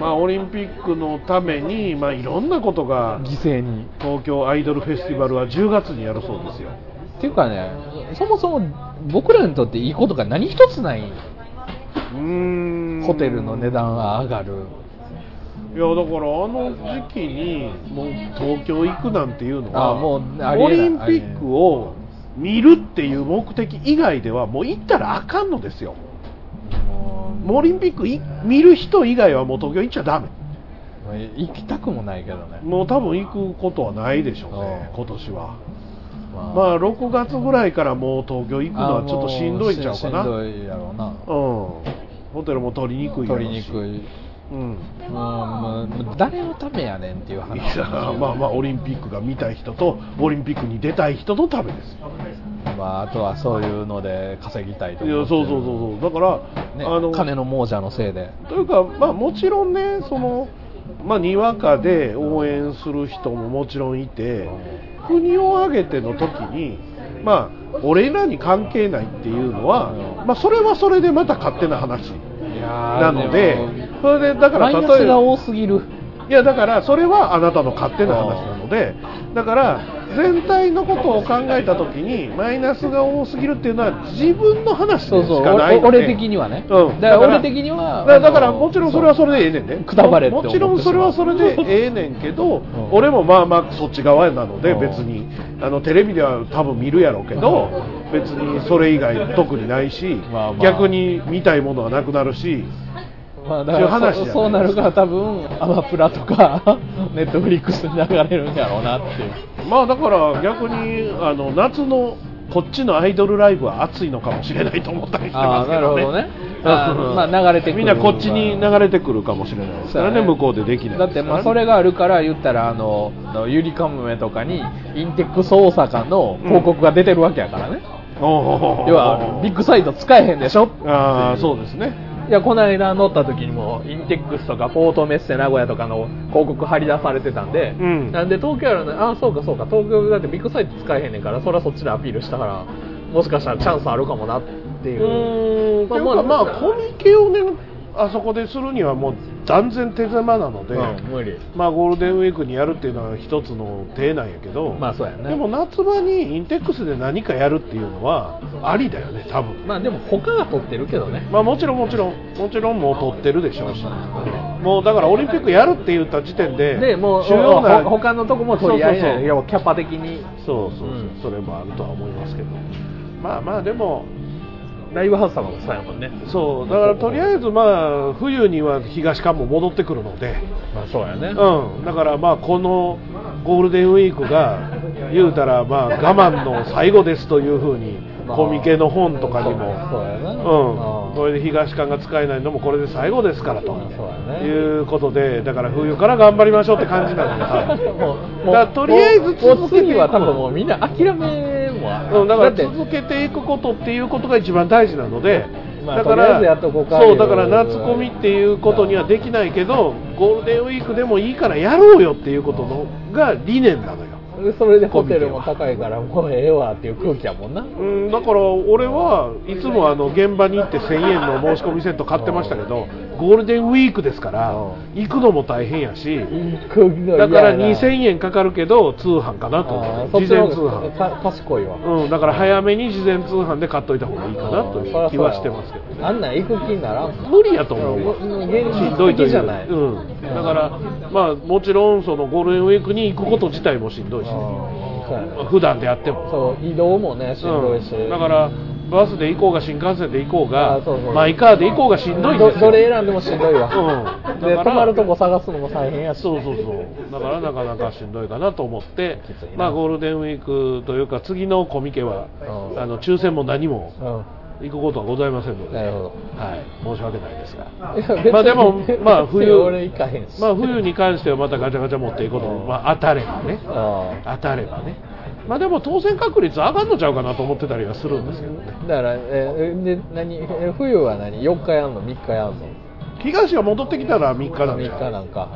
Speaker 1: まあオリンピックのためにまあいろんなことが
Speaker 3: 犠牲に。
Speaker 1: 東京アイドルフェスティバルは10月にやるそうですよ。
Speaker 3: っていうかねそもそも僕らにとっていいことが何一つない。
Speaker 1: うーん。
Speaker 3: ホテルの値段が上がる。
Speaker 1: いやだからあの時期にもう東京行くなんていうのは
Speaker 3: あもう
Speaker 1: オリンピックを見るっていう目的以外ではもう行ったらあかんのですよオリンピックい見る人以外はもう東京行っちゃダメ。
Speaker 3: う行きたくもないけどね。
Speaker 1: もう多分行くことはないでしょうね
Speaker 3: うん。
Speaker 1: 今年は。
Speaker 3: ま
Speaker 1: まあ6月ぐらいからもう東京行くのはちょっとしんどいんちゃうかな。
Speaker 3: しんどいやろうな。
Speaker 1: うん。ホテルも取りにくいやろ
Speaker 3: 取りにくい。
Speaker 1: うん。
Speaker 3: うんもう誰のためやねんっていう
Speaker 1: い
Speaker 3: 話
Speaker 1: やまあまあオリンピックが見たい人とオリンピックに出たい人のためですよ
Speaker 3: まあ、あとはそういうので稼ぎたいと
Speaker 1: いやそうそうそうそう。だから、
Speaker 3: ね、
Speaker 1: あの
Speaker 3: 金の亡者のせいで。
Speaker 1: というかまあもちろんねそのまあにわかで応援する人ももちろんいて国を挙げての時にまあ俺らに関係ないっていうのは、まあそれはそれでまた勝手な話。なのでそれでだから例えば
Speaker 3: スが多すぎる。
Speaker 1: いやだからそれはあなたの勝手な話なのでだから全体のことを考えた時にマイナスが多すぎるっていうのは自分の話でし
Speaker 3: そうそう
Speaker 1: かない
Speaker 3: 俺俺的にはね、
Speaker 1: うん、
Speaker 3: だから俺的には
Speaker 1: だだからもちろんそれはそれでええねんね
Speaker 3: くたばれ
Speaker 1: もちろんそれはそれでええねんけど、俺もまあまあそっち側なので
Speaker 3: うん。
Speaker 1: 別にあのテレビでは多分見るやろうけど別にそれ以外特にないし、
Speaker 3: まあまあ。
Speaker 1: 逆に見たいものはなくなるし
Speaker 3: まあ、だからそそうなるから多分アマプラとか ネットフリックスに流れるんやろうなっていう。
Speaker 1: まあだから逆にあの夏のこっちのアイドルライブは熱いのかもしれないと思ったりしてますけどね。
Speaker 3: なるほどね。まあ流れてくる。
Speaker 1: みんなこっちに流れてくるかもしれないですからね。向こうでできない
Speaker 3: だってまあそれがあるから言ったらあのゆりかもめとかにインテックス大阪の広告が出てるわけやからね、
Speaker 1: おー
Speaker 3: 要はビッグサイト使えへん。でしょ
Speaker 1: ああそうですね
Speaker 2: いやこの間乗った時にもインテックスとかポートメッセ名古屋とかの広告貼り出されてたんで、
Speaker 1: うん。
Speaker 2: なんで東京やるのああそうかそうか東京だってビッグサイト使えへんねんからそれはそっちでアピールしたからもしかしたらチャンスあるかもなっていう。
Speaker 1: うーん
Speaker 2: まあ、
Speaker 1: まあコミケをねあそこでするにはもう断然手狭なので、
Speaker 2: うん
Speaker 1: まあ、ゴールデンウィークにやるっていうのは一つの手なんやけど、
Speaker 2: まあそうやね。
Speaker 1: でも夏場にインテックスで何かやるっていうのはありだよね多分。
Speaker 2: まあでも他が取ってるけどね。
Speaker 1: まあもちろんもちろんもちろんもう取ってるでしょうし。もうだからオリンピックやるって言った時点で
Speaker 2: でもう
Speaker 1: 主要な
Speaker 2: ほ他のとこも取り合いないキャパ的に。
Speaker 1: そうそうそう、
Speaker 2: うん
Speaker 1: それもあるとは思いますけど。まあまあでも
Speaker 2: ライブハウスさんもそうやもんね。
Speaker 1: そう。だからとりあえずまあ冬には東館も戻ってくるので、
Speaker 2: まあそうやね。
Speaker 1: うん、だからまあこのゴールデンウィークが言うたらまあ我慢の最後ですというふうに
Speaker 2: まあ
Speaker 1: コミケの本とかにも、
Speaker 2: そう
Speaker 1: ん、
Speaker 2: あ
Speaker 1: これで東館が使えないのもこれで最後ですからと。いうことでだから冬から頑張りましょうって感じなんだけど
Speaker 2: もう
Speaker 1: だからとりあえず続けていく。
Speaker 2: は多分もうみんな諦めもあ
Speaker 1: うん、だから続けていくことっていうことが一番大事なので、
Speaker 2: まあ
Speaker 1: だか
Speaker 2: とりあえずやっとこうかいう
Speaker 1: そうだから夏コミっていうことにはできないけどゴールデンウィークでもいいからやろうよっていうことのが理念なのよ、
Speaker 2: それでホテルも高いからもうええわっていう空気やもんな。
Speaker 1: うん、だから俺はいつもあの現場に行って1000円の申し込みセット買ってましたけどゴールデンウィークですから行くのも大変やしだから
Speaker 2: 嫌やな
Speaker 1: 2000円かかるけど通販かなと。事前通販。
Speaker 2: 賢いわ。
Speaker 1: うん、だから早めに事前通販で買っといた方がいいかなという気はしてますけどね。
Speaker 2: あんなん行く気にならん。
Speaker 1: 無理やと思うしん
Speaker 2: 実
Speaker 1: どいという
Speaker 2: 的じゃない。
Speaker 1: うん、だからまあもちろんそのゴールデンウィークに行くこと自体もしんどいし、
Speaker 2: うん。そうやね
Speaker 1: 普段であっても。
Speaker 2: そう移動もねしんどいし、
Speaker 1: うん。だからバスで行こうが新幹線で行こうがマイカーで行こうがしんどいんですよ。
Speaker 2: どどれ選んでもしんどいわ、
Speaker 1: うん。
Speaker 2: で泊まるとこ探すのも大変やし。
Speaker 1: そうそうそう。だからなかなかしんどいかなと思ってまあゴールデンウィークというか次のコミケは
Speaker 2: うん。
Speaker 1: あの抽選も何も
Speaker 2: う
Speaker 1: 行くことはございませんので、
Speaker 2: んなるほど。
Speaker 1: はい、申し訳ないですが。まあでもまあ冬まあ冬に関してはまたガチャガチャ持っていくこと。も、まあ、当たればね。
Speaker 2: あ
Speaker 1: 当たればね。まあでも当選確率上がんのちゃうかなと思ってたりはするんですけどね。
Speaker 2: あだからえーで何え冬は何？4日やんの？3日やんの？
Speaker 1: 東が戻ってきたら3日なん
Speaker 2: 3
Speaker 1: じゃない
Speaker 2: 日なんか、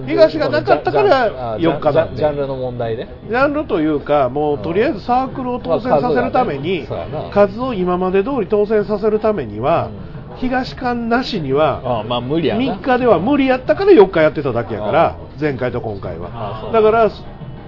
Speaker 1: うん。東がなかったから
Speaker 2: ジャン
Speaker 1: 4日なんで
Speaker 2: ジャンルの問題で。
Speaker 1: ジャンルというかもうとりあえずサークルを当選させるために
Speaker 2: まあ数
Speaker 1: を今まで通り当選させるためには東館なしには
Speaker 2: ああまあ無理やな。
Speaker 1: 3日では無理やったから4日やってただけやから前回と今回は。だから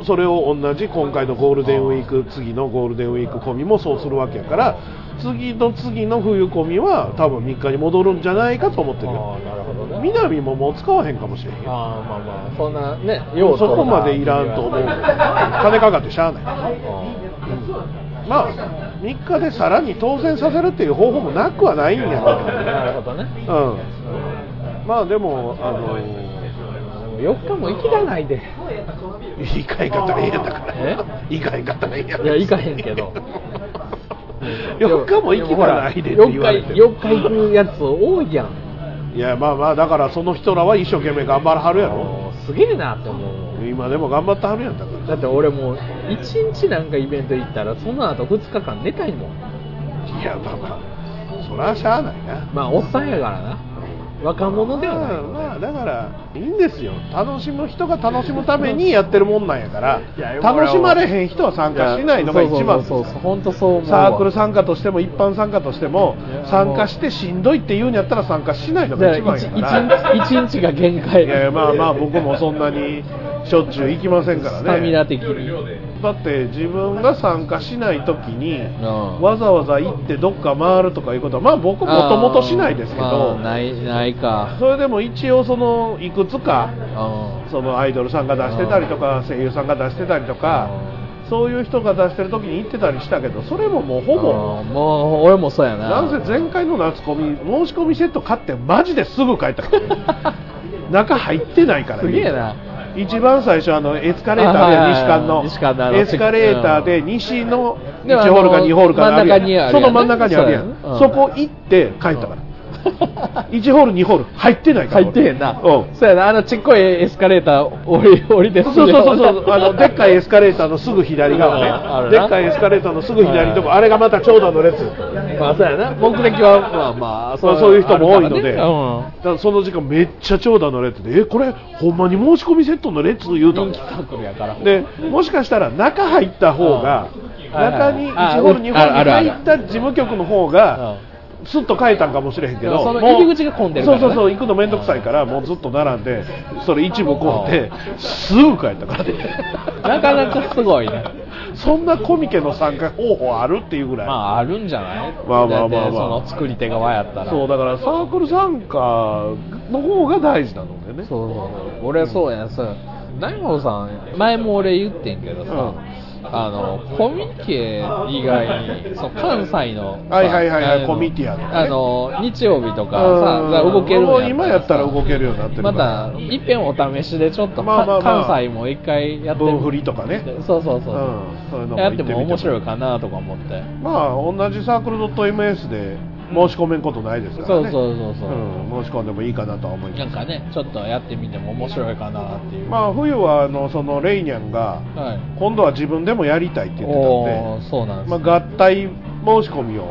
Speaker 1: それを同じ今回のゴールデンウィーク次のゴールデンウィーク込みもそうするわけやから次の次の冬込みは多分3日に戻るんじゃないかと思ってる
Speaker 2: あ
Speaker 1: よ。
Speaker 2: あなるほどね。
Speaker 1: 南ももう使わへんかもしれへんよ。
Speaker 2: ああまあまあそんなね用
Speaker 1: そこまでいらんと思う。金かかってしゃあない。まあ3日でさらに当選させるっていう方法もなくはないんやけど。
Speaker 2: なるほどね。
Speaker 1: うん。まあでもあの
Speaker 2: 4日も行きたないで。
Speaker 1: 行かへんかったらええやんだから。
Speaker 2: え？
Speaker 1: 行かへんかったらええやん
Speaker 2: いや行かへんけど
Speaker 1: 4日も行きたないでって言われて
Speaker 2: 4日4日行くやつ多いやん。
Speaker 1: いやまあまあだからその人らは一生懸命頑張らはるやろ。
Speaker 2: すげえなって思う。
Speaker 1: 今でも頑張ってはるやんだから。
Speaker 2: だって俺もう1日なんかイベント行ったらその後2日間寝たいもん。
Speaker 1: いやまあまあそらしゃあないな。
Speaker 2: まあおっさんやからな若者ではない、
Speaker 1: まあまあだからいいんですよ。楽しむ人が楽しむためにやってるもんなんやから。楽しまれへん人は参加しないのが一番
Speaker 2: そうそう本当そう思うわ。
Speaker 1: サークル参加としても一般参加としても参加してしんどいって言うんやったら参加しないのが一番やから。
Speaker 2: 一日が限界
Speaker 1: まあまあ僕もそんなにしょっちゅう行きませんから
Speaker 2: スタミナ
Speaker 1: ね
Speaker 2: 的に
Speaker 1: だって自分が参加しない時に
Speaker 2: ん。
Speaker 1: わざわざ行ってどっか回るとかいうことはまあ僕もともとしないですけ
Speaker 2: あ
Speaker 1: ど
Speaker 2: ーないないか。
Speaker 1: それでも一応そのいくつか
Speaker 2: うん。
Speaker 1: そのアイドルさんが出してたりとか声優さんが出してたりとかそういう人が出してる時に行ってたりしたけどそれももうほぼ
Speaker 2: もう俺もそうやな。
Speaker 1: なんせ前回の夏コミ申し込みセット買ってマジですぐ帰ったからね。中入ってないから
Speaker 2: すげえな
Speaker 1: 一番最初あのエスカレーター
Speaker 2: あはい
Speaker 1: 西館のエスカレーターで西の
Speaker 2: でも
Speaker 1: 1ホールか
Speaker 2: あの
Speaker 1: 2ホールかその真ん中にあるやん。
Speaker 2: うん。
Speaker 1: そこ行って帰ったから 1ホール2ホール入ってないから
Speaker 2: 入ってへんな。
Speaker 1: うん。
Speaker 2: そうやな。あのちっこいエスカレーター降り降りて
Speaker 1: そうそうそうそう。あのでっかいエスカレーターのすぐ左側ね。でっかいエスカレーターのすぐ左のとこあれがまた長蛇の列。
Speaker 2: まあそうやな。目的はまあまあ
Speaker 1: まあそういう人も多いので、
Speaker 2: あるからね。
Speaker 1: だからその時間めっちゃ長蛇の列でえこれほんまに申し込みセットの列言うた
Speaker 2: 人気サークルやから。
Speaker 1: でもしかしたら中入った方が
Speaker 2: うん。
Speaker 1: 中に
Speaker 2: あ
Speaker 1: 1ホール2ホール入った事務局の方がすっと変えたんかもしれへんけど
Speaker 2: その入り口が混んでるからね。
Speaker 1: そうそうそう行くの面倒くさいからもうずっと並んでそれ一部買うてすぐ帰ったからね。
Speaker 2: なかなかすごいね。
Speaker 1: そんなコミケの参加方法あるっていうぐらい、
Speaker 2: まああるんじゃない？
Speaker 1: まあまあまあまあ。
Speaker 2: だってその作り手側やったら。
Speaker 1: そうだからサークル参加の方が大事なのでね。
Speaker 2: そうそうそう。俺そうやんさ大門さん前も俺言ってんけどさ、
Speaker 1: うん
Speaker 2: あのコミケ以外にそう関西のさ
Speaker 1: はいはいはいコミティアとかね。
Speaker 2: あの日曜日とか
Speaker 1: うん。
Speaker 2: さ動けるん
Speaker 1: もう
Speaker 2: や
Speaker 1: 今やったら動けるようになってるから。
Speaker 2: またいっぺんお試しでちょっと、
Speaker 1: まあまあまあ。
Speaker 2: 関西も一回やって
Speaker 1: 分振りとかね。
Speaker 2: そうそうそう、
Speaker 1: う。ん。そういうのも
Speaker 2: やっ
Speaker 1: て
Speaker 2: も面白いかなとか思って。
Speaker 1: まあ同じサークル .ms で申し込めんことないですからね。
Speaker 2: そうそうそうそう。
Speaker 1: うん、申し込んでもいいかなとは思います。
Speaker 2: なんかねちょっとやってみても面白いかなっていう、
Speaker 1: まあ冬はあのそのレイニャンが
Speaker 2: はい。
Speaker 1: 今度は自分でもやりたいって言って
Speaker 2: お
Speaker 1: た
Speaker 2: お
Speaker 1: んで、
Speaker 2: そうなんです、
Speaker 1: まあ、合体申し込みを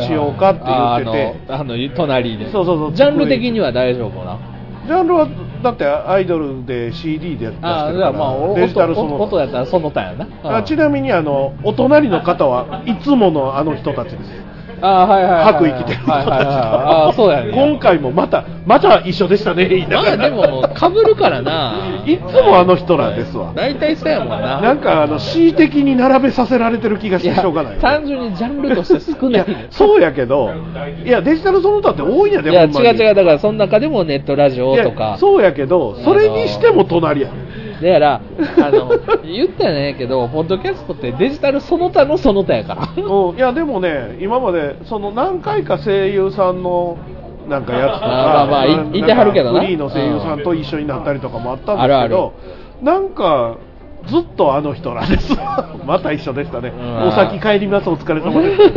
Speaker 1: しようかって言ってて。
Speaker 2: ああの隣で。
Speaker 1: そうそうそう
Speaker 2: ジャンル的には大丈夫かな？
Speaker 1: ジャンルはだってアイドルで CD で出してる
Speaker 2: ああじゃあまあ
Speaker 1: からデジタルそ
Speaker 2: 音
Speaker 1: の
Speaker 2: 音やったらその他やな。
Speaker 1: あちなみにあのお隣の方はいつものあの人たちです。よ
Speaker 2: あはいはいはい
Speaker 1: 白衣着てる人たち
Speaker 2: はいはいはいああそうやね。
Speaker 1: 今回もまたまた一緒でしたね言いな
Speaker 2: ま
Speaker 1: がら。
Speaker 2: あでもかぶるからな。い
Speaker 1: つもあの人らですわ。
Speaker 2: 大体そうやもんな。
Speaker 1: なんかあの恣意的に並べさせられてる気がしてしょうがない。
Speaker 2: 単純にジャンルとして少ない。
Speaker 1: そうやけどいやデジタルその他って多いんやで
Speaker 2: いや
Speaker 1: んまに。
Speaker 2: う違うだからその中でもネットラジオ
Speaker 1: いや
Speaker 2: とか
Speaker 1: そうやけどそれにしても隣や
Speaker 2: だからあの言ったらねけどポッドキャストってデジタルその他のその他やから。
Speaker 1: うん、いやでもね今までその何回か声優さんのなんかやつとか
Speaker 2: まあまあいいてはるけどな。
Speaker 1: フリーの声優さんと一緒になったりとかもあったんですけど
Speaker 2: あるある。
Speaker 1: なんかずっとあの人なんです。また一緒でしたね、
Speaker 2: うん。
Speaker 1: お先帰ります。お疲れ様です。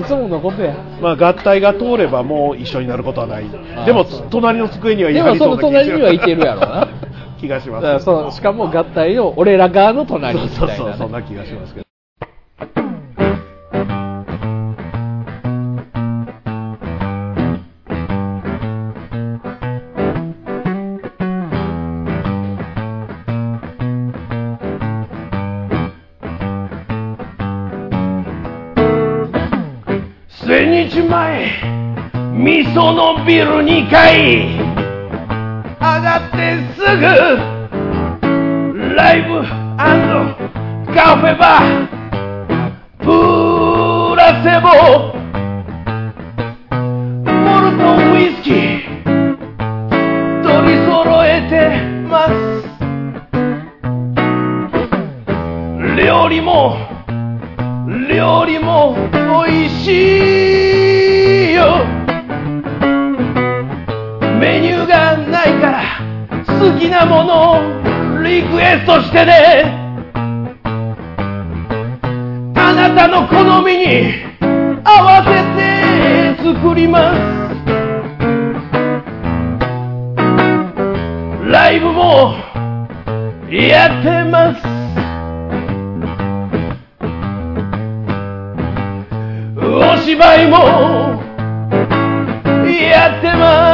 Speaker 2: いつものことや。
Speaker 1: まあ合体が通ればもう一緒になることはない。
Speaker 2: あ
Speaker 1: でも
Speaker 2: そう。
Speaker 1: 隣の机には
Speaker 2: でもその隣にはいてるやろな。
Speaker 1: 気がします。
Speaker 2: そうしかも合体の俺ら側の隣みた
Speaker 1: そ
Speaker 2: いうな、ね、
Speaker 1: そうそんな気がしますけど
Speaker 4: 千日前味噌のビル2階。上がってすぐライブカフェバー。プラセボ。モルトウイスキー。取り揃えてます。料理も料理も美味しい。好きなものをリクエストしてね。あなたの好みに合わせて作ります。ライブもやってます。お芝居もやってます。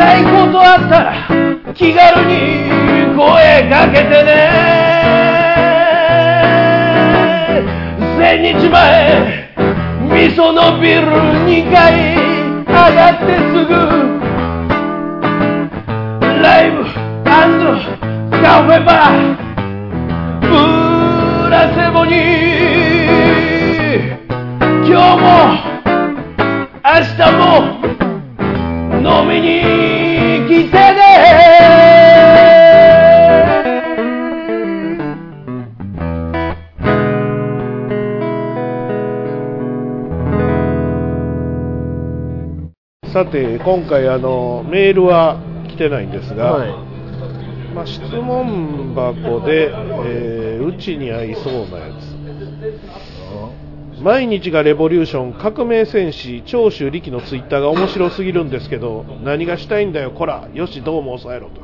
Speaker 4: たいことあったら気軽に声かけてね。千日前味噌のビル2階上がってすぐライブカフェバープラセボに今日も明日も
Speaker 1: さて今回あのメールは来てないんですが、
Speaker 2: はい。
Speaker 1: まあ、質問箱で、えーうちに合いそうなやつ。毎日がレボリューション革命戦士長州力のツイッターが面白すぎるんですけど何がしたいんだよこら。よしどうも抑えろと。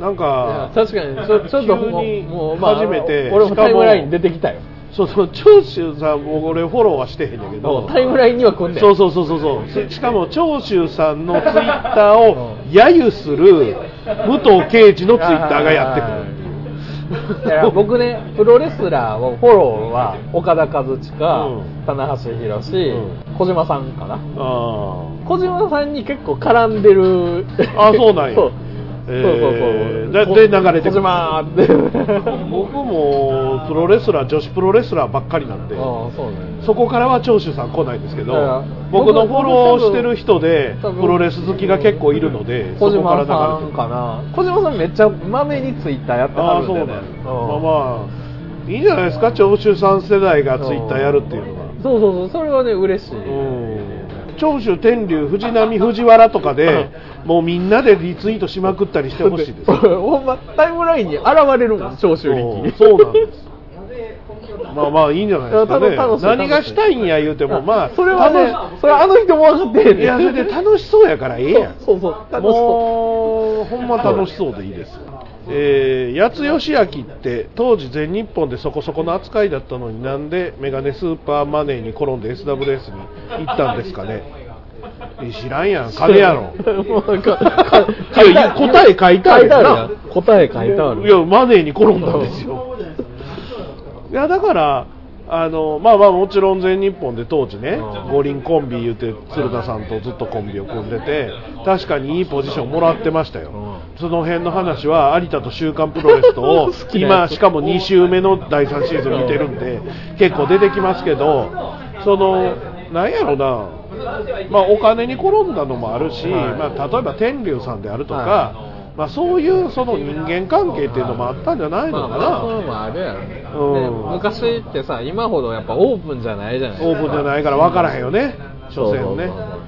Speaker 1: なんか
Speaker 2: 確かにちょちょっとも
Speaker 1: 急に
Speaker 2: うもう、まあ、
Speaker 1: 初めて
Speaker 2: 俺もタイムラインに出てきたよ
Speaker 1: そうそう長州さんも俺フォローはしてへんねんけど。
Speaker 2: タイムラインには来んねん。
Speaker 1: そうそうそうそうそう。しかも長州さんのツイッターを揶揄する武藤敬司のツイッターがやってくる
Speaker 2: 僕ねプロレスラーをフォローは岡田和親、
Speaker 1: うん。
Speaker 2: 棚橋宏、
Speaker 1: うん。
Speaker 2: 小島さんかな。
Speaker 1: あ
Speaker 2: 小島さんに結構絡んでる。
Speaker 1: あそうなんや えー
Speaker 2: そうそう。そう
Speaker 1: でで流れてくる。僕もプロレスラー女子プロレスラーばっかりなんで
Speaker 2: ああそうね。
Speaker 1: そこからは長州さん来ないんですけど僕のフォローをしてる人でプロレス好きが結構いるのでそ
Speaker 2: 小
Speaker 1: こから
Speaker 2: 島さん
Speaker 1: 流れて
Speaker 2: かな小島さんめっちゃまめにツイッターやっては
Speaker 1: ああ
Speaker 2: るんでね。
Speaker 1: そうなんや。
Speaker 2: うん
Speaker 1: まあまあいいんじゃないですか？長州さん世代がツイッターやるっていうのは。
Speaker 2: そうそうそう。それはね嬉しい、
Speaker 1: うん長州天竜藤波藤原とかでもうみんなでリツイートしまくったりしてほしいです。
Speaker 2: ほんまタイムラインに現れるもん長州力。
Speaker 1: そうなんです。まあまあいいんじゃないですかね。何がしたいんや言うてもまあ
Speaker 2: それはねそれはあの人も分かって
Speaker 1: いやそれで楽しそうやからええやん。
Speaker 2: そうそう楽しそ
Speaker 1: もうほんま楽しそうでいいですえー、八津義明って当時全日本でそこそこの扱いだったのになんでメガネスーパーマネーに転んで SWS に行ったんですかね？知らんやん金やろ。答え書いてある
Speaker 2: 答え書いてある
Speaker 1: いやマネーに転んだんですよいやだからあのまあまあもちろん全日本で当時ね
Speaker 2: うん。
Speaker 1: 五輪コンビ言うて鶴田さんとずっとコンビを組んでて確かにいいポジションもらってましたよ、
Speaker 2: う
Speaker 1: その辺の話は有田と「週刊プロレス」と今しかも2週目の第3シーズン見てるんで結構出てきますけどそのなんやろな。まあお金に転んだのもあるし、
Speaker 2: はい。
Speaker 1: まあ、例えば天竜さんであるとか、
Speaker 2: は
Speaker 1: まあ、そういうその人間関係っていうのもあったんじゃないのか
Speaker 2: まあまあそういう
Speaker 1: な、
Speaker 2: のもあるやろね。
Speaker 1: うん。
Speaker 2: で昔ってさ今ほどやっぱオープンじゃないじゃない
Speaker 1: オープンじゃないから分からへんよね。所詮ね。
Speaker 2: そうそう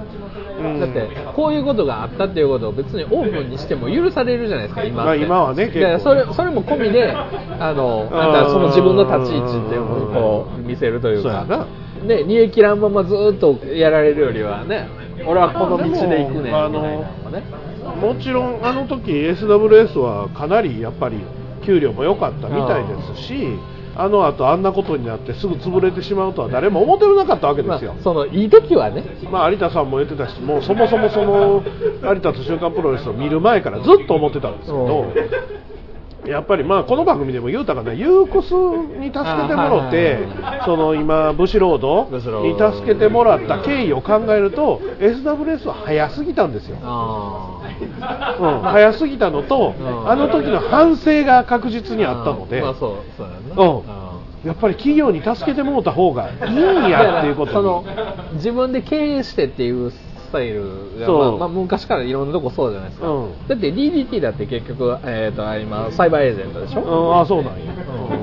Speaker 2: そう
Speaker 1: う。ん。
Speaker 2: だってこういうことがあったっていうことを別にオープンにしても許されるじゃないですか今
Speaker 1: まあ今はね
Speaker 2: それそれも込みであのなんかその自分の立ち位置っていうのをこう見せるというか。
Speaker 1: そう
Speaker 2: ね煮え切らんままずーっとやられるよりはね俺はこの道で行くねんみたいな
Speaker 1: あの
Speaker 2: のがね
Speaker 1: もちろんあの時 SWS はかなりやっぱり給料も良かったみたいですしあの後あんなことになってすぐ潰れてしまうとは誰も思ってなかったわけで
Speaker 2: まあ
Speaker 1: すよ、
Speaker 2: そのいい時はね。
Speaker 1: まあ、有田さんも言ってたしもうそもそもその有田と「週刊プロレス」を見る前からずっと思ってたんですけどやっぱりまあこの番組でも言うたかなユーコスに助けてもらってその今ブシロードに助けてもらった経緯を考えると SWS は早すぎたんですよ、
Speaker 2: あ
Speaker 1: うん、早すぎたのと
Speaker 2: うん。
Speaker 1: あの時の反省が確実にあったので。
Speaker 2: まあそうそうやな。
Speaker 1: うん。やっぱり企業に助けてもらった方がいいんやっていうこと
Speaker 2: その
Speaker 1: に
Speaker 2: 自分で経営してっていうスタイルが、まあまあ、昔からいろんなとこそうじゃないですか、
Speaker 1: うん。
Speaker 2: だって DDT だって結局、えー、と今サイバーエージェントでしょ、
Speaker 1: うん、あそうなんや、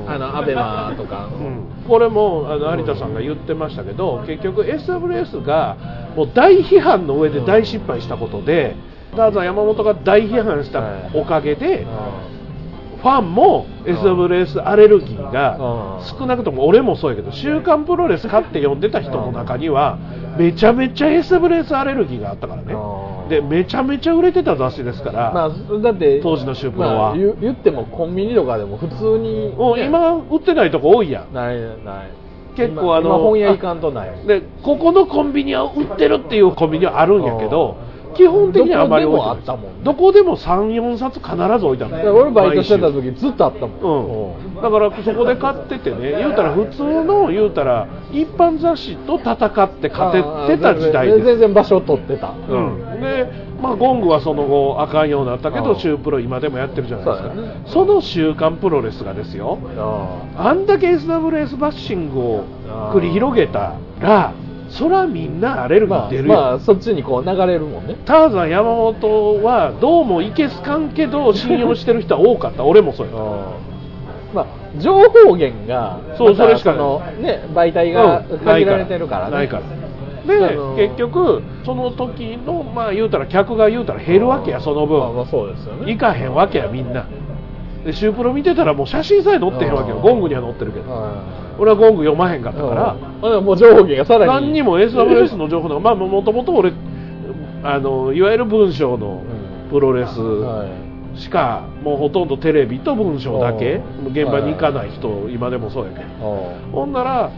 Speaker 2: あのアベマとか。の、
Speaker 1: うん。これもあの有田さんが言ってましたけど結局 SWS がもう大批判の上で大失敗したことでターザン山本が大批判したおかげでファンも SWS アレルギーが
Speaker 2: うん。
Speaker 1: 少なくとも俺もそうやけど「週刊プロレス」買って読んでた人の中にはめちゃめちゃ SWS アレルギーがあったからね。
Speaker 2: うん。
Speaker 1: でめちゃめちゃ売れてた雑誌ですから、
Speaker 2: まあ、だって
Speaker 1: 当時のシュープロは。
Speaker 2: まあ言言ってもコンビニとかでも普通に、
Speaker 1: 今売ってないとこ多いやん。
Speaker 2: ないない。
Speaker 1: 結構あの
Speaker 2: 本屋行かんとない。
Speaker 1: でここのコンビニは売ってるっていうコンビニはあるんやけど基本的にはあまり置いてない
Speaker 2: どこでもあったもんね。
Speaker 1: どこでも34冊必ず置いてあ
Speaker 2: 俺バイトしてた
Speaker 1: 毎
Speaker 2: 時ずっとあったもん、
Speaker 1: 週うん。だからそこで買っててね言うたら普通の言うたら一般雑誌と戦って勝ててた時代です。
Speaker 2: 然場所取ってた、
Speaker 1: うん、で、まあ、ゴングはその後あかんようになったけ
Speaker 2: うん。
Speaker 1: どシュープロ今でもやってるじゃないですか。
Speaker 2: そね。
Speaker 1: その週刊プロレスがですよ。
Speaker 2: あ
Speaker 1: あんだけ SWS バッシングを繰り広げたらそらみんなアレルギ
Speaker 2: まあ
Speaker 1: ー出るよ、
Speaker 2: まあそっちにこう流れるもんね。
Speaker 1: ターザン山本はどうもいけすかんけど信用してる人は多かった。俺もそうや
Speaker 2: まあ情報源が
Speaker 1: そうそれしか
Speaker 2: のね媒体が
Speaker 1: うん
Speaker 2: 限られてるからね。
Speaker 1: ないから。で、結局その時のまあ言うたら客が言うたら減るわけやその分、
Speaker 2: まあまあそうですよね。
Speaker 1: 行かへんわけやみんなでシュープロ見てたらもう写真さえ載ってへんわけよ。
Speaker 2: うん。
Speaker 1: ゴングには載ってるけど。
Speaker 2: は
Speaker 1: 俺はゴング読まへんかったから、
Speaker 2: らもう情報源がさらに。
Speaker 1: 何にも SWS の情報なんかまあもともと俺あのいわゆる文章のプロレス
Speaker 2: はい。
Speaker 1: しかもうほとんどテレビと文章だけ。
Speaker 2: うん
Speaker 1: 現場に行かない人今でもそうやけど
Speaker 2: あ
Speaker 1: ほんなら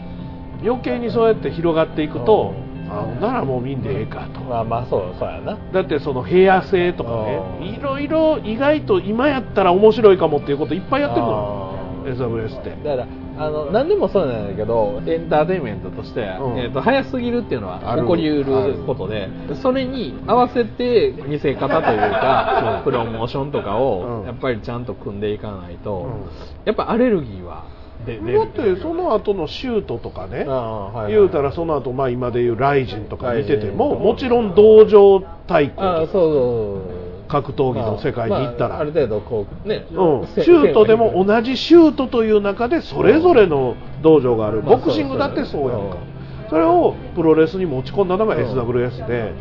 Speaker 1: 余計にそうやって広がっていくとあほんならもう見んでええかと。
Speaker 2: まあまあそうそうやな。
Speaker 1: だってその部屋性とかねいろいろ意外と今やったら面白いかもっていうこといっぱいやってるの。よ SWS って。
Speaker 2: だからあの何でもそうなんだけどエンターテインメントとして、
Speaker 1: うん。
Speaker 2: えー、と早すぎるっていうのは起こりうることでそれに合わせて見せ方というか プロモーションとか
Speaker 1: うん。
Speaker 2: をやっぱりちゃんと組んでいかないと、
Speaker 1: うん。
Speaker 2: やっぱアレルギーは
Speaker 1: だってその後のシュートとかね
Speaker 2: はいはい。
Speaker 1: 言うたらその後まあ今でいうライジンとか見ててももちろん同情対抗格闘技の世界に行ったら、
Speaker 2: まあある程度こうね、
Speaker 1: うん、シ
Speaker 2: せ
Speaker 1: ュートでも同じシュートという中でそれぞれの道場がある、
Speaker 2: まあ
Speaker 1: ボクシングだってそうやんか。
Speaker 2: そ
Speaker 1: れをプロレスに持ち込んだのが
Speaker 2: うん
Speaker 1: SWS で、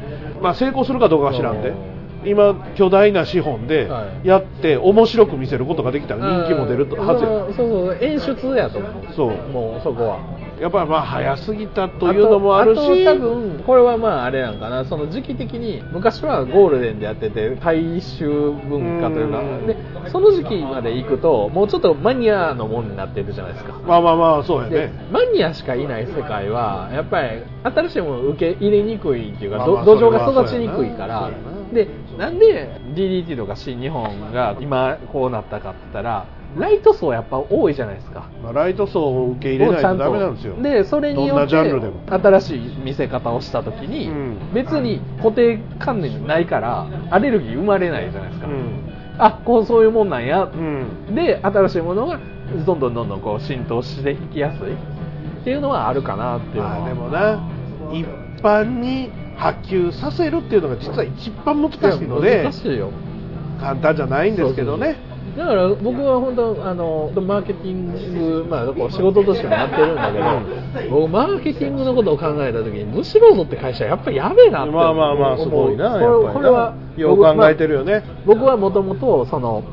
Speaker 1: まあ、成功するかどうかは知らんで。
Speaker 2: うん
Speaker 1: 今巨大な資本で
Speaker 2: はい。
Speaker 1: やって面白く見せることができたら人気も出るとはずや。
Speaker 2: そうそう演出やと思う。
Speaker 1: そう。
Speaker 2: もうそこは。
Speaker 1: やっぱりまあ早すぎたというのもあるし。
Speaker 2: 多分これはまああれなんかな。その時期的に昔はゴールデンでやってて大衆文化というか。
Speaker 1: うん。
Speaker 2: でその時期まで行くともうちょっとマニアのもんになってるじゃないですか。
Speaker 1: まあまあまあそうや
Speaker 2: で
Speaker 1: ね
Speaker 2: マニアしかいない世界はやっぱり新しいものを受け入れにくいっていうか、土壌が育ちにくいからでなんで DDT とか新日本が今こうなったかって言ったらライト層やっぱ多いじゃないですか。
Speaker 1: まあ、ライト層を受け入れないとダメなんですよ。
Speaker 2: でそれによって新しい見せ方をした時に、
Speaker 1: うん。
Speaker 2: 別に固定観念ないからアレルギー生まれないじゃないですか、
Speaker 1: うん。
Speaker 2: あこうそういうもんなんや、
Speaker 1: うん。
Speaker 2: で新しいものがどんどんどんどんこう浸透していきやすいっていうのはあるかなっていうのは、
Speaker 1: まあでもな一般に波及させるっていうのが実は一番難しいので
Speaker 2: 難しいよ。
Speaker 1: 簡単じゃないんですけどね。
Speaker 2: だから僕は本当あのマーケティング、まあ、仕事としてもやってるんだけど僕マーケティングのことを考えた時にブシロードって会社やっぱりやべえなって
Speaker 1: まあまあまあすごいな
Speaker 2: これこれは
Speaker 1: よう考えてるよね。
Speaker 2: 僕僕はもともとその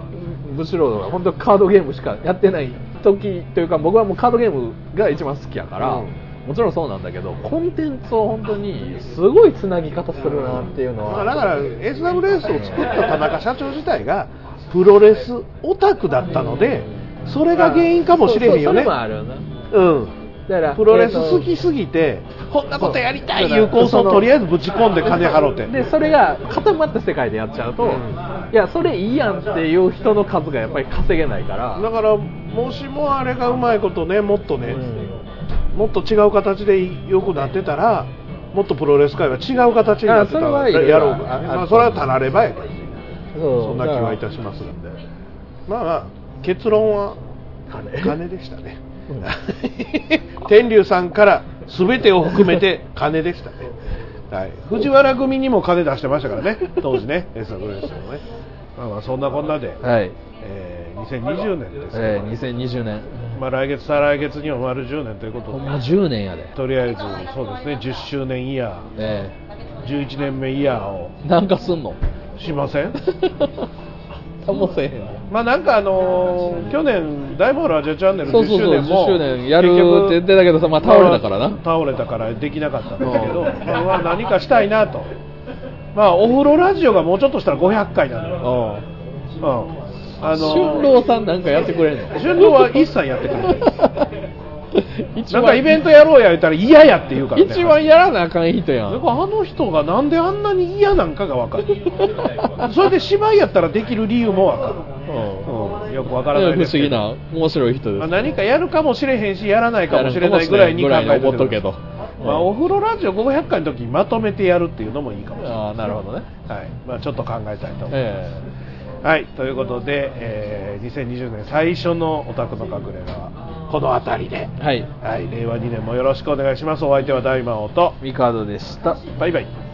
Speaker 2: ブシロードが本当カードゲームしかやってない時というか僕はもうカードゲームが一番好きやから、
Speaker 1: うん
Speaker 2: もちろんそうなんだけどコンテンツを本当にすごいつなぎ方するなっていうのは、
Speaker 1: まあ、だから SWS を作った田中社長自体がプロレスオタクだったのでそれが原因かもしれへんよね。
Speaker 2: そうそうそれもある
Speaker 1: うん。
Speaker 2: だから
Speaker 1: プロレス好きすぎてこんなことやりたいいう構想をとりあえずぶち込んで金払って。
Speaker 2: でそれが固まった世界でやっちゃうと、
Speaker 1: うん。
Speaker 2: いやそれいいやんっていう人の数がやっぱり稼げないから。
Speaker 1: だからもしもあれがうまいことねもっとね、
Speaker 2: うん
Speaker 1: もっと違う形で良くなってたらもっとプロレス界は違う形になってた
Speaker 2: あそれ
Speaker 1: らやろう。
Speaker 2: ああ
Speaker 1: まあ、それはたらればやけど。
Speaker 2: そう。
Speaker 1: そんな気はいたしますがまあまあ結論は
Speaker 2: 金。
Speaker 1: 金。でしたね。
Speaker 2: うん。
Speaker 1: 天竜さんから全てを含めて金でしたね、はい、藤原組にも金出してましたからね。当時ね S ブレスのね。まあまあそんなこんなで、
Speaker 2: はい、
Speaker 1: えー2020年ですけど、
Speaker 2: えー、2020年
Speaker 1: まあ、来月再来月には丸10年ということで。
Speaker 2: ほんま10年やで。
Speaker 1: とりあえずそうですね。10周年イヤ
Speaker 2: え
Speaker 1: ー11年目イヤーを。
Speaker 2: ー、なんかすんの？
Speaker 1: しません？
Speaker 2: かもせえへん
Speaker 1: まあなんかあのー去年大ボールアジアチャンネル10
Speaker 2: そうそうそう
Speaker 1: 周年も
Speaker 2: 10周年やるって言ってたけどさまあ倒れたからな。
Speaker 1: まあ倒れたからできなかったんですけど、まあ何かしたいなと。まあお風呂ラジオがもうちょっとしたら500回なのよ、うんあの
Speaker 2: 春郎さんなんかやってくれんの？
Speaker 1: 春郎は一切やってくれない。
Speaker 2: 一
Speaker 1: なんかイベン
Speaker 2: ト
Speaker 1: トやろうや言ったら嫌やって言うから、ね、
Speaker 2: 一番やらなあかん人やん。
Speaker 1: あの人がなんであんなに嫌なんかが分かる。それで芝居やったらできる理由も分かる、うん、よく分からない
Speaker 2: 不
Speaker 1: ですけど。
Speaker 2: 思議な面白い人です、
Speaker 1: まあ、何かやるかもしれへんしやらないかもしれないぐらいに考えて
Speaker 2: ぐらいに思っとくけど。
Speaker 1: まあ、お風呂ラジオ500回の時にまとめてやるっていうのもいいかもしれない
Speaker 2: ああなるほどね。
Speaker 1: はい。まあ、ちょっと考えたいと思います、
Speaker 2: え
Speaker 1: はい、ということで、えー2020年最初のお宅の隠れ家はこの辺りで、
Speaker 2: えはい。
Speaker 1: はい、令和2年もよろしくお願いします。お相手は大魔王と。
Speaker 2: ミカードでした。
Speaker 1: バイバイ